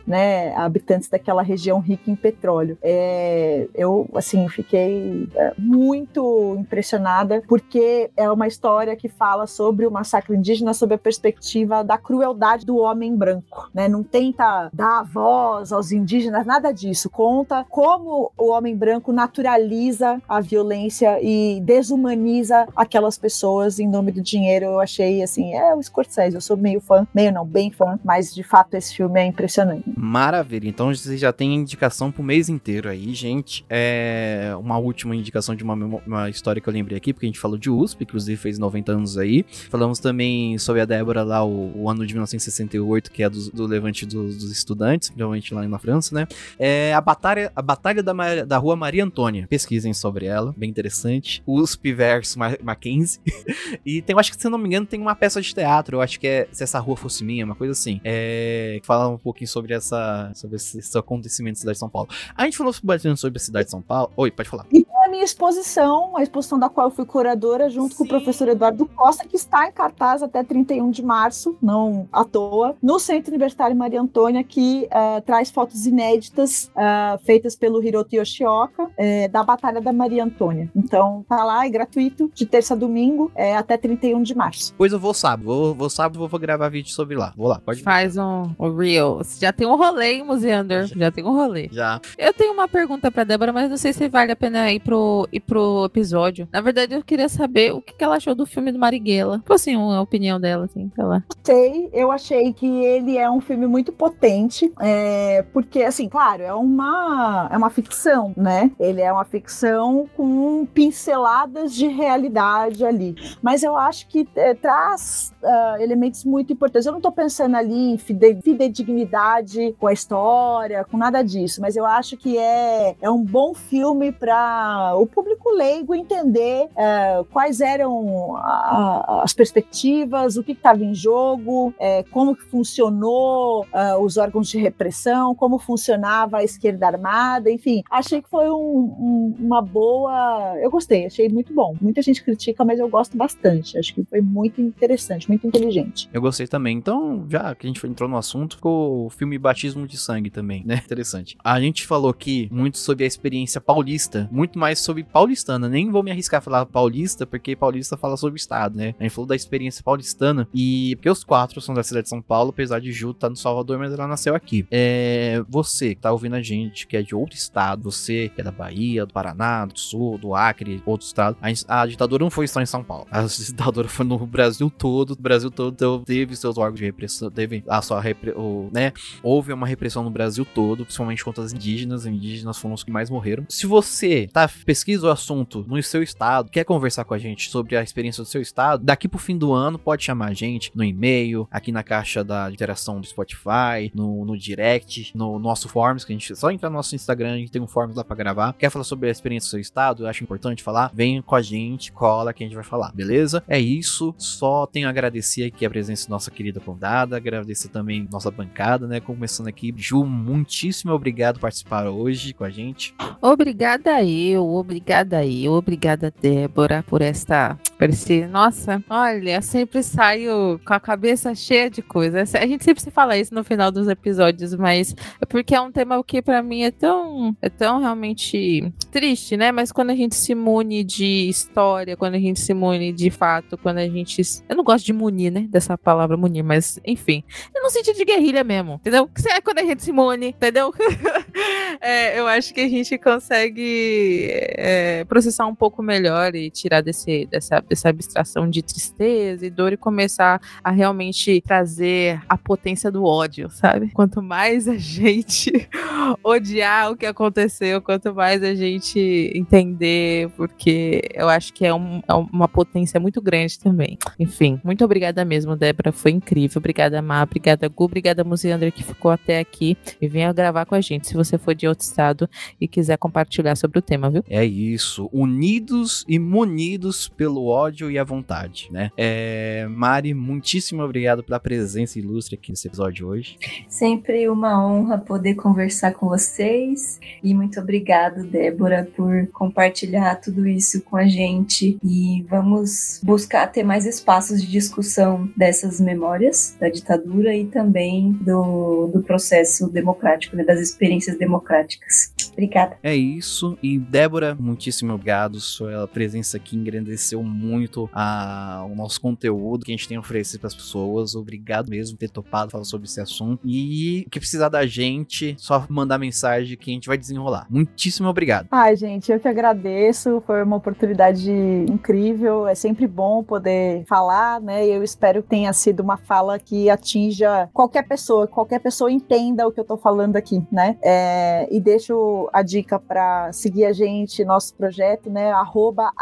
né, habitantes daquela região rica em petróleo. É, eu, assim, fiquei é, muito impressionada, porque é uma história que fala sobre o massacre indígena sob a perspectiva da crueldade do homem branco, né? Não tenta dar voz aos indígenas, nada disso. Conta como o homem branco naturaliza a violência e desumaniza aquelas pessoas em nome do dinheiro. Eu achei assim, é o Scorsese, eu sou meio fã, meio não, bem fã, mas de fato esse filme é impressionante. Maravilha. Então você já tem indicação pro mês inteiro aí, gente. É uma última indicação de uma, uma história que eu lembrei aqui, porque a gente falou de USP, inclusive fez 90 anos aí. Falamos também sobre a Débora lá, o, o ano de 1968, que é do, do levante dos, dos estudantes, provavelmente lá na França, né? É a batalha, a batalha da, da Rua Maria Antônia. Pesquisem sobre ela, bem interessante. USP versus Mackenzie. e tem, eu acho que se não me engano, tem uma peça de teatro, eu acho que é Se Essa Rua Fosse Minha, uma coisa assim. É, que fala um pouquinho sobre essa sobre esse, esse acontecimento da cidade de São Paulo. A gente falou bastante sobre a cidade de São Paulo. Oi, pode falar. A minha exposição, a exposição da qual eu fui curadora, junto Sim. com o professor Eduardo Costa, que está em cartaz até 31 de março, não à toa, no Centro Universitário Maria Antônia, que uh, traz fotos inéditas uh, feitas pelo Hiroto Yoshioka uh, da Batalha da Maria Antônia. Então, tá lá, é gratuito, de terça a domingo, é, até 31 de março. Pois eu vou sábado, vou, vou sábado, vou, vou gravar vídeo sobre lá. Vou lá, pode Faz um, um Reel. Já tem um rolê, hein, Museander? Já tem um rolê. Já. Eu tenho uma pergunta pra Débora, mas não sei se vale a pena ir pro, ir pro episódio. Na verdade, eu queria saber o que, que ela achou do filme do Marighella. Tipo assim, a opinião dela, assim, sei lá. Sei, eu achei que ele é um filme muito potente, é, porque, assim, claro, é uma, é uma ficção, né? Ele é uma ficção com pinceladas de realidade ali. Mas eu acho que é, traz uh, elementos muito importantes. Eu não tô pensando ali em fide fidedignidade com a história, com nada disso, mas eu acho que é, é um bom filme para o público leigo entender uh, quais eram a, as perspectivas, o que estava em jogo, é, como que funcionou uh, os órgãos de repressão, como funcionava a esquerda armada, enfim, achei que foi um, um, uma boa. Eu gostei, achei muito bom. Muita gente critica, mas eu gosto bastante. Acho que foi muito interessante, muito inteligente. Eu gostei também. Então, já que a gente entrou no assunto, ficou o filme Batismo de Sangue também, né? Interessante. A gente falou aqui muito sobre a experiência paulista, muito mais sobre paulistana. Nem vou me arriscar a falar paulista, porque paulista fala sobre estado, né? A gente falou da experiência paulistana e porque os quatro são da cidade de São Paulo, apesar de Ju estar tá no Salvador, mas ela nasceu aqui. É, você que tá ouvindo a gente, que é de outro estado, você que é da Bahia, do Paraná, do Sul, do Acre, outro estado, a, a ditadura não foi só em São Paulo. A ditadura foi no Brasil todo, o Brasil todo teve seus órgãos de repressão, teve a sua o, né? Houve uma repressão no Brasil todo, principalmente contra as indígenas. Indígenas foram os que mais morreram. Se você tá pesquisa o assunto no seu estado, quer conversar com a gente sobre a experiência do seu estado, daqui pro fim do ano pode chamar a gente no e-mail, aqui na caixa da interação do Spotify, no, no direct, no nosso forms, que a gente só entra no nosso Instagram, a gente tem um forms lá pra gravar. Quer falar sobre a experiência do seu estado? Eu acho importante falar. Vem com a gente, cola que a gente vai falar, beleza? É isso. Só tenho a agradecer aqui a presença da nossa querida convidada, agradecer também nossa bancada, né? Começando aqui, Ju, muitíssimo obrigado por participar hoje com a gente. Obrigada eu, obrigada eu, obrigada Débora por esta esse, nossa, olha, sempre saio com a cabeça cheia de coisas. A gente sempre se fala isso no final dos episódios, mas é porque é um tema que para mim é tão, é tão realmente triste, né? Mas quando a gente se mune de história, quando a gente se mune de fato, quando a gente, eu não gosto de munir, né? Dessa palavra munir, mas enfim, eu não sentido de guerrilha mesmo, entendeu? É quando a gente se mune, entendeu? é, eu acho que a gente consegue é, processar um pouco melhor e tirar desse, dessa dessa abstração de tristeza e dor e começar a realmente trazer a potência do ódio, sabe? Quanto mais a gente odiar o que aconteceu, quanto mais a gente entender, porque eu acho que é, um, é uma potência muito grande também. Enfim, muito obrigada mesmo, Débora, foi incrível. Obrigada, Má, obrigada, Gu, obrigada, Museandra, que ficou até aqui e venha gravar com a gente, se você for de outro estado e quiser compartilhar sobre o tema, viu? É isso, unidos e munidos pelo ódio e a vontade, né? É, Mari, muitíssimo obrigado pela presença ilustre aqui nesse episódio hoje. Sempre uma honra poder conversar com vocês e muito obrigado, Débora, por compartilhar tudo isso com a gente e vamos buscar ter mais espaços de discussão dessas memórias da ditadura e também do, do processo democrático, né, das experiências democráticas. Obrigada. É isso. E Débora, muitíssimo obrigado. Sua presença aqui engrandeceu muito a, o nosso conteúdo que a gente tem oferecido para as pessoas. Obrigado mesmo por ter topado falar sobre esse assunto. E o que precisar da gente, só mandar mensagem que a gente vai desenrolar. Muitíssimo obrigado. Ai, gente, eu que agradeço. Foi uma oportunidade incrível. É sempre bom poder falar, né? Eu espero que tenha sido uma fala que atinja qualquer pessoa, qualquer pessoa entenda o que eu tô falando aqui, né? É, e deixo a dica para seguir a gente, nosso projeto, né? Arroba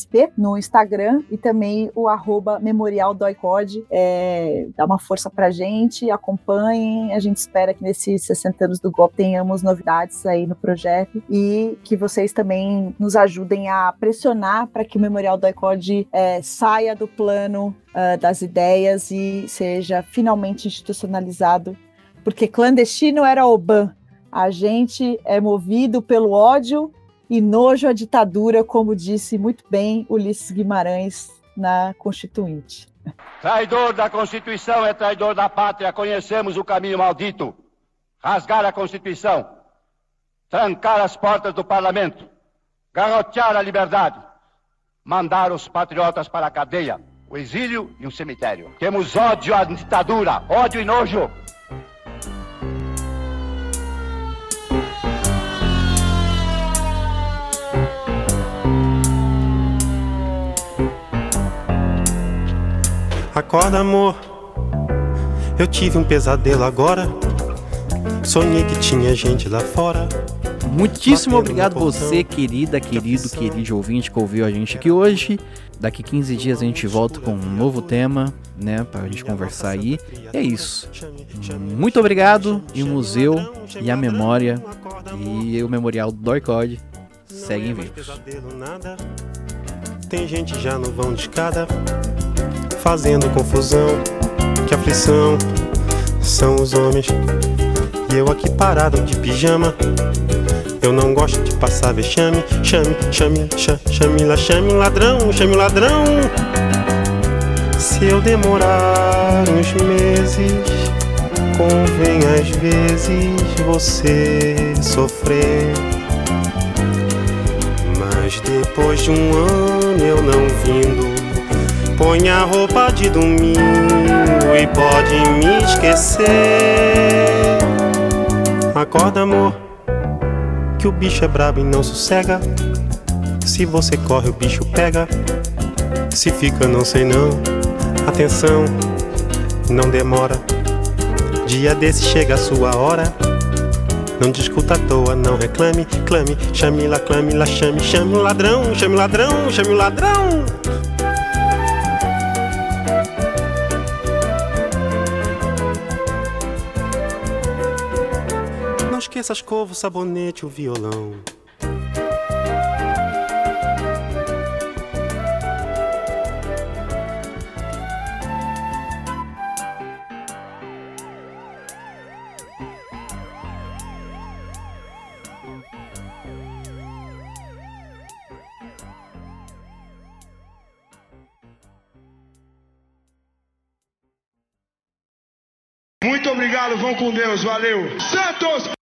arqueodoicodesp no Instagram e também o arroba memorialdoicode. É, dá uma força pra gente, acompanhem. A gente espera que nesses 60 anos do golpe tenhamos novidades aí no projeto e que vocês também nos ajudem a pressionar para que o Memorial do ICOD é, saia do plano uh, das ideias e seja finalmente institucionalizado, porque clandestino era o BAN. A gente é movido pelo ódio e nojo à ditadura, como disse muito bem Ulisses Guimarães na Constituinte. Traidor da Constituição é traidor da pátria. Conhecemos o caminho maldito. Rasgar a Constituição, trancar as portas do parlamento, garrotear a liberdade, mandar os patriotas para a cadeia, o exílio e o cemitério. Temos ódio à ditadura, ódio e nojo. Acorda, amor. Eu tive um pesadelo agora. Sonhei que tinha gente lá fora. Muitíssimo obrigado você, querida, querido, querido ouvinte que ouviu a gente aqui hoje. Daqui 15 dias a gente volta com um novo tema, né, pra gente conversar aí. E é isso. Muito obrigado e o museu e a memória e o memorial do Doicode seguem vivos. Tem gente já no vão de escada fazendo confusão. Que aflição são os homens. E eu aqui parado de pijama. Eu não gosto de passar vexame. Chame, chame, chame, chame chame ladrão, chame ladrão. Se eu demorar uns meses, convém às vezes você sofrer. Mas depois de um ano eu não vindo Põe a roupa de domingo e pode me esquecer. Acorda, amor, que o bicho é brabo e não sossega. Se você corre, o bicho pega. Se fica, não sei não. Atenção, não demora. Dia desse chega a sua hora. Não discuta à toa, não reclame, clame, chame lá, clame lá, chame, chame o ladrão, chame o ladrão, chame o ladrão. Esqueça a escova, o sabonete, o violão. Muito obrigado, vão com Deus, valeu. Santos!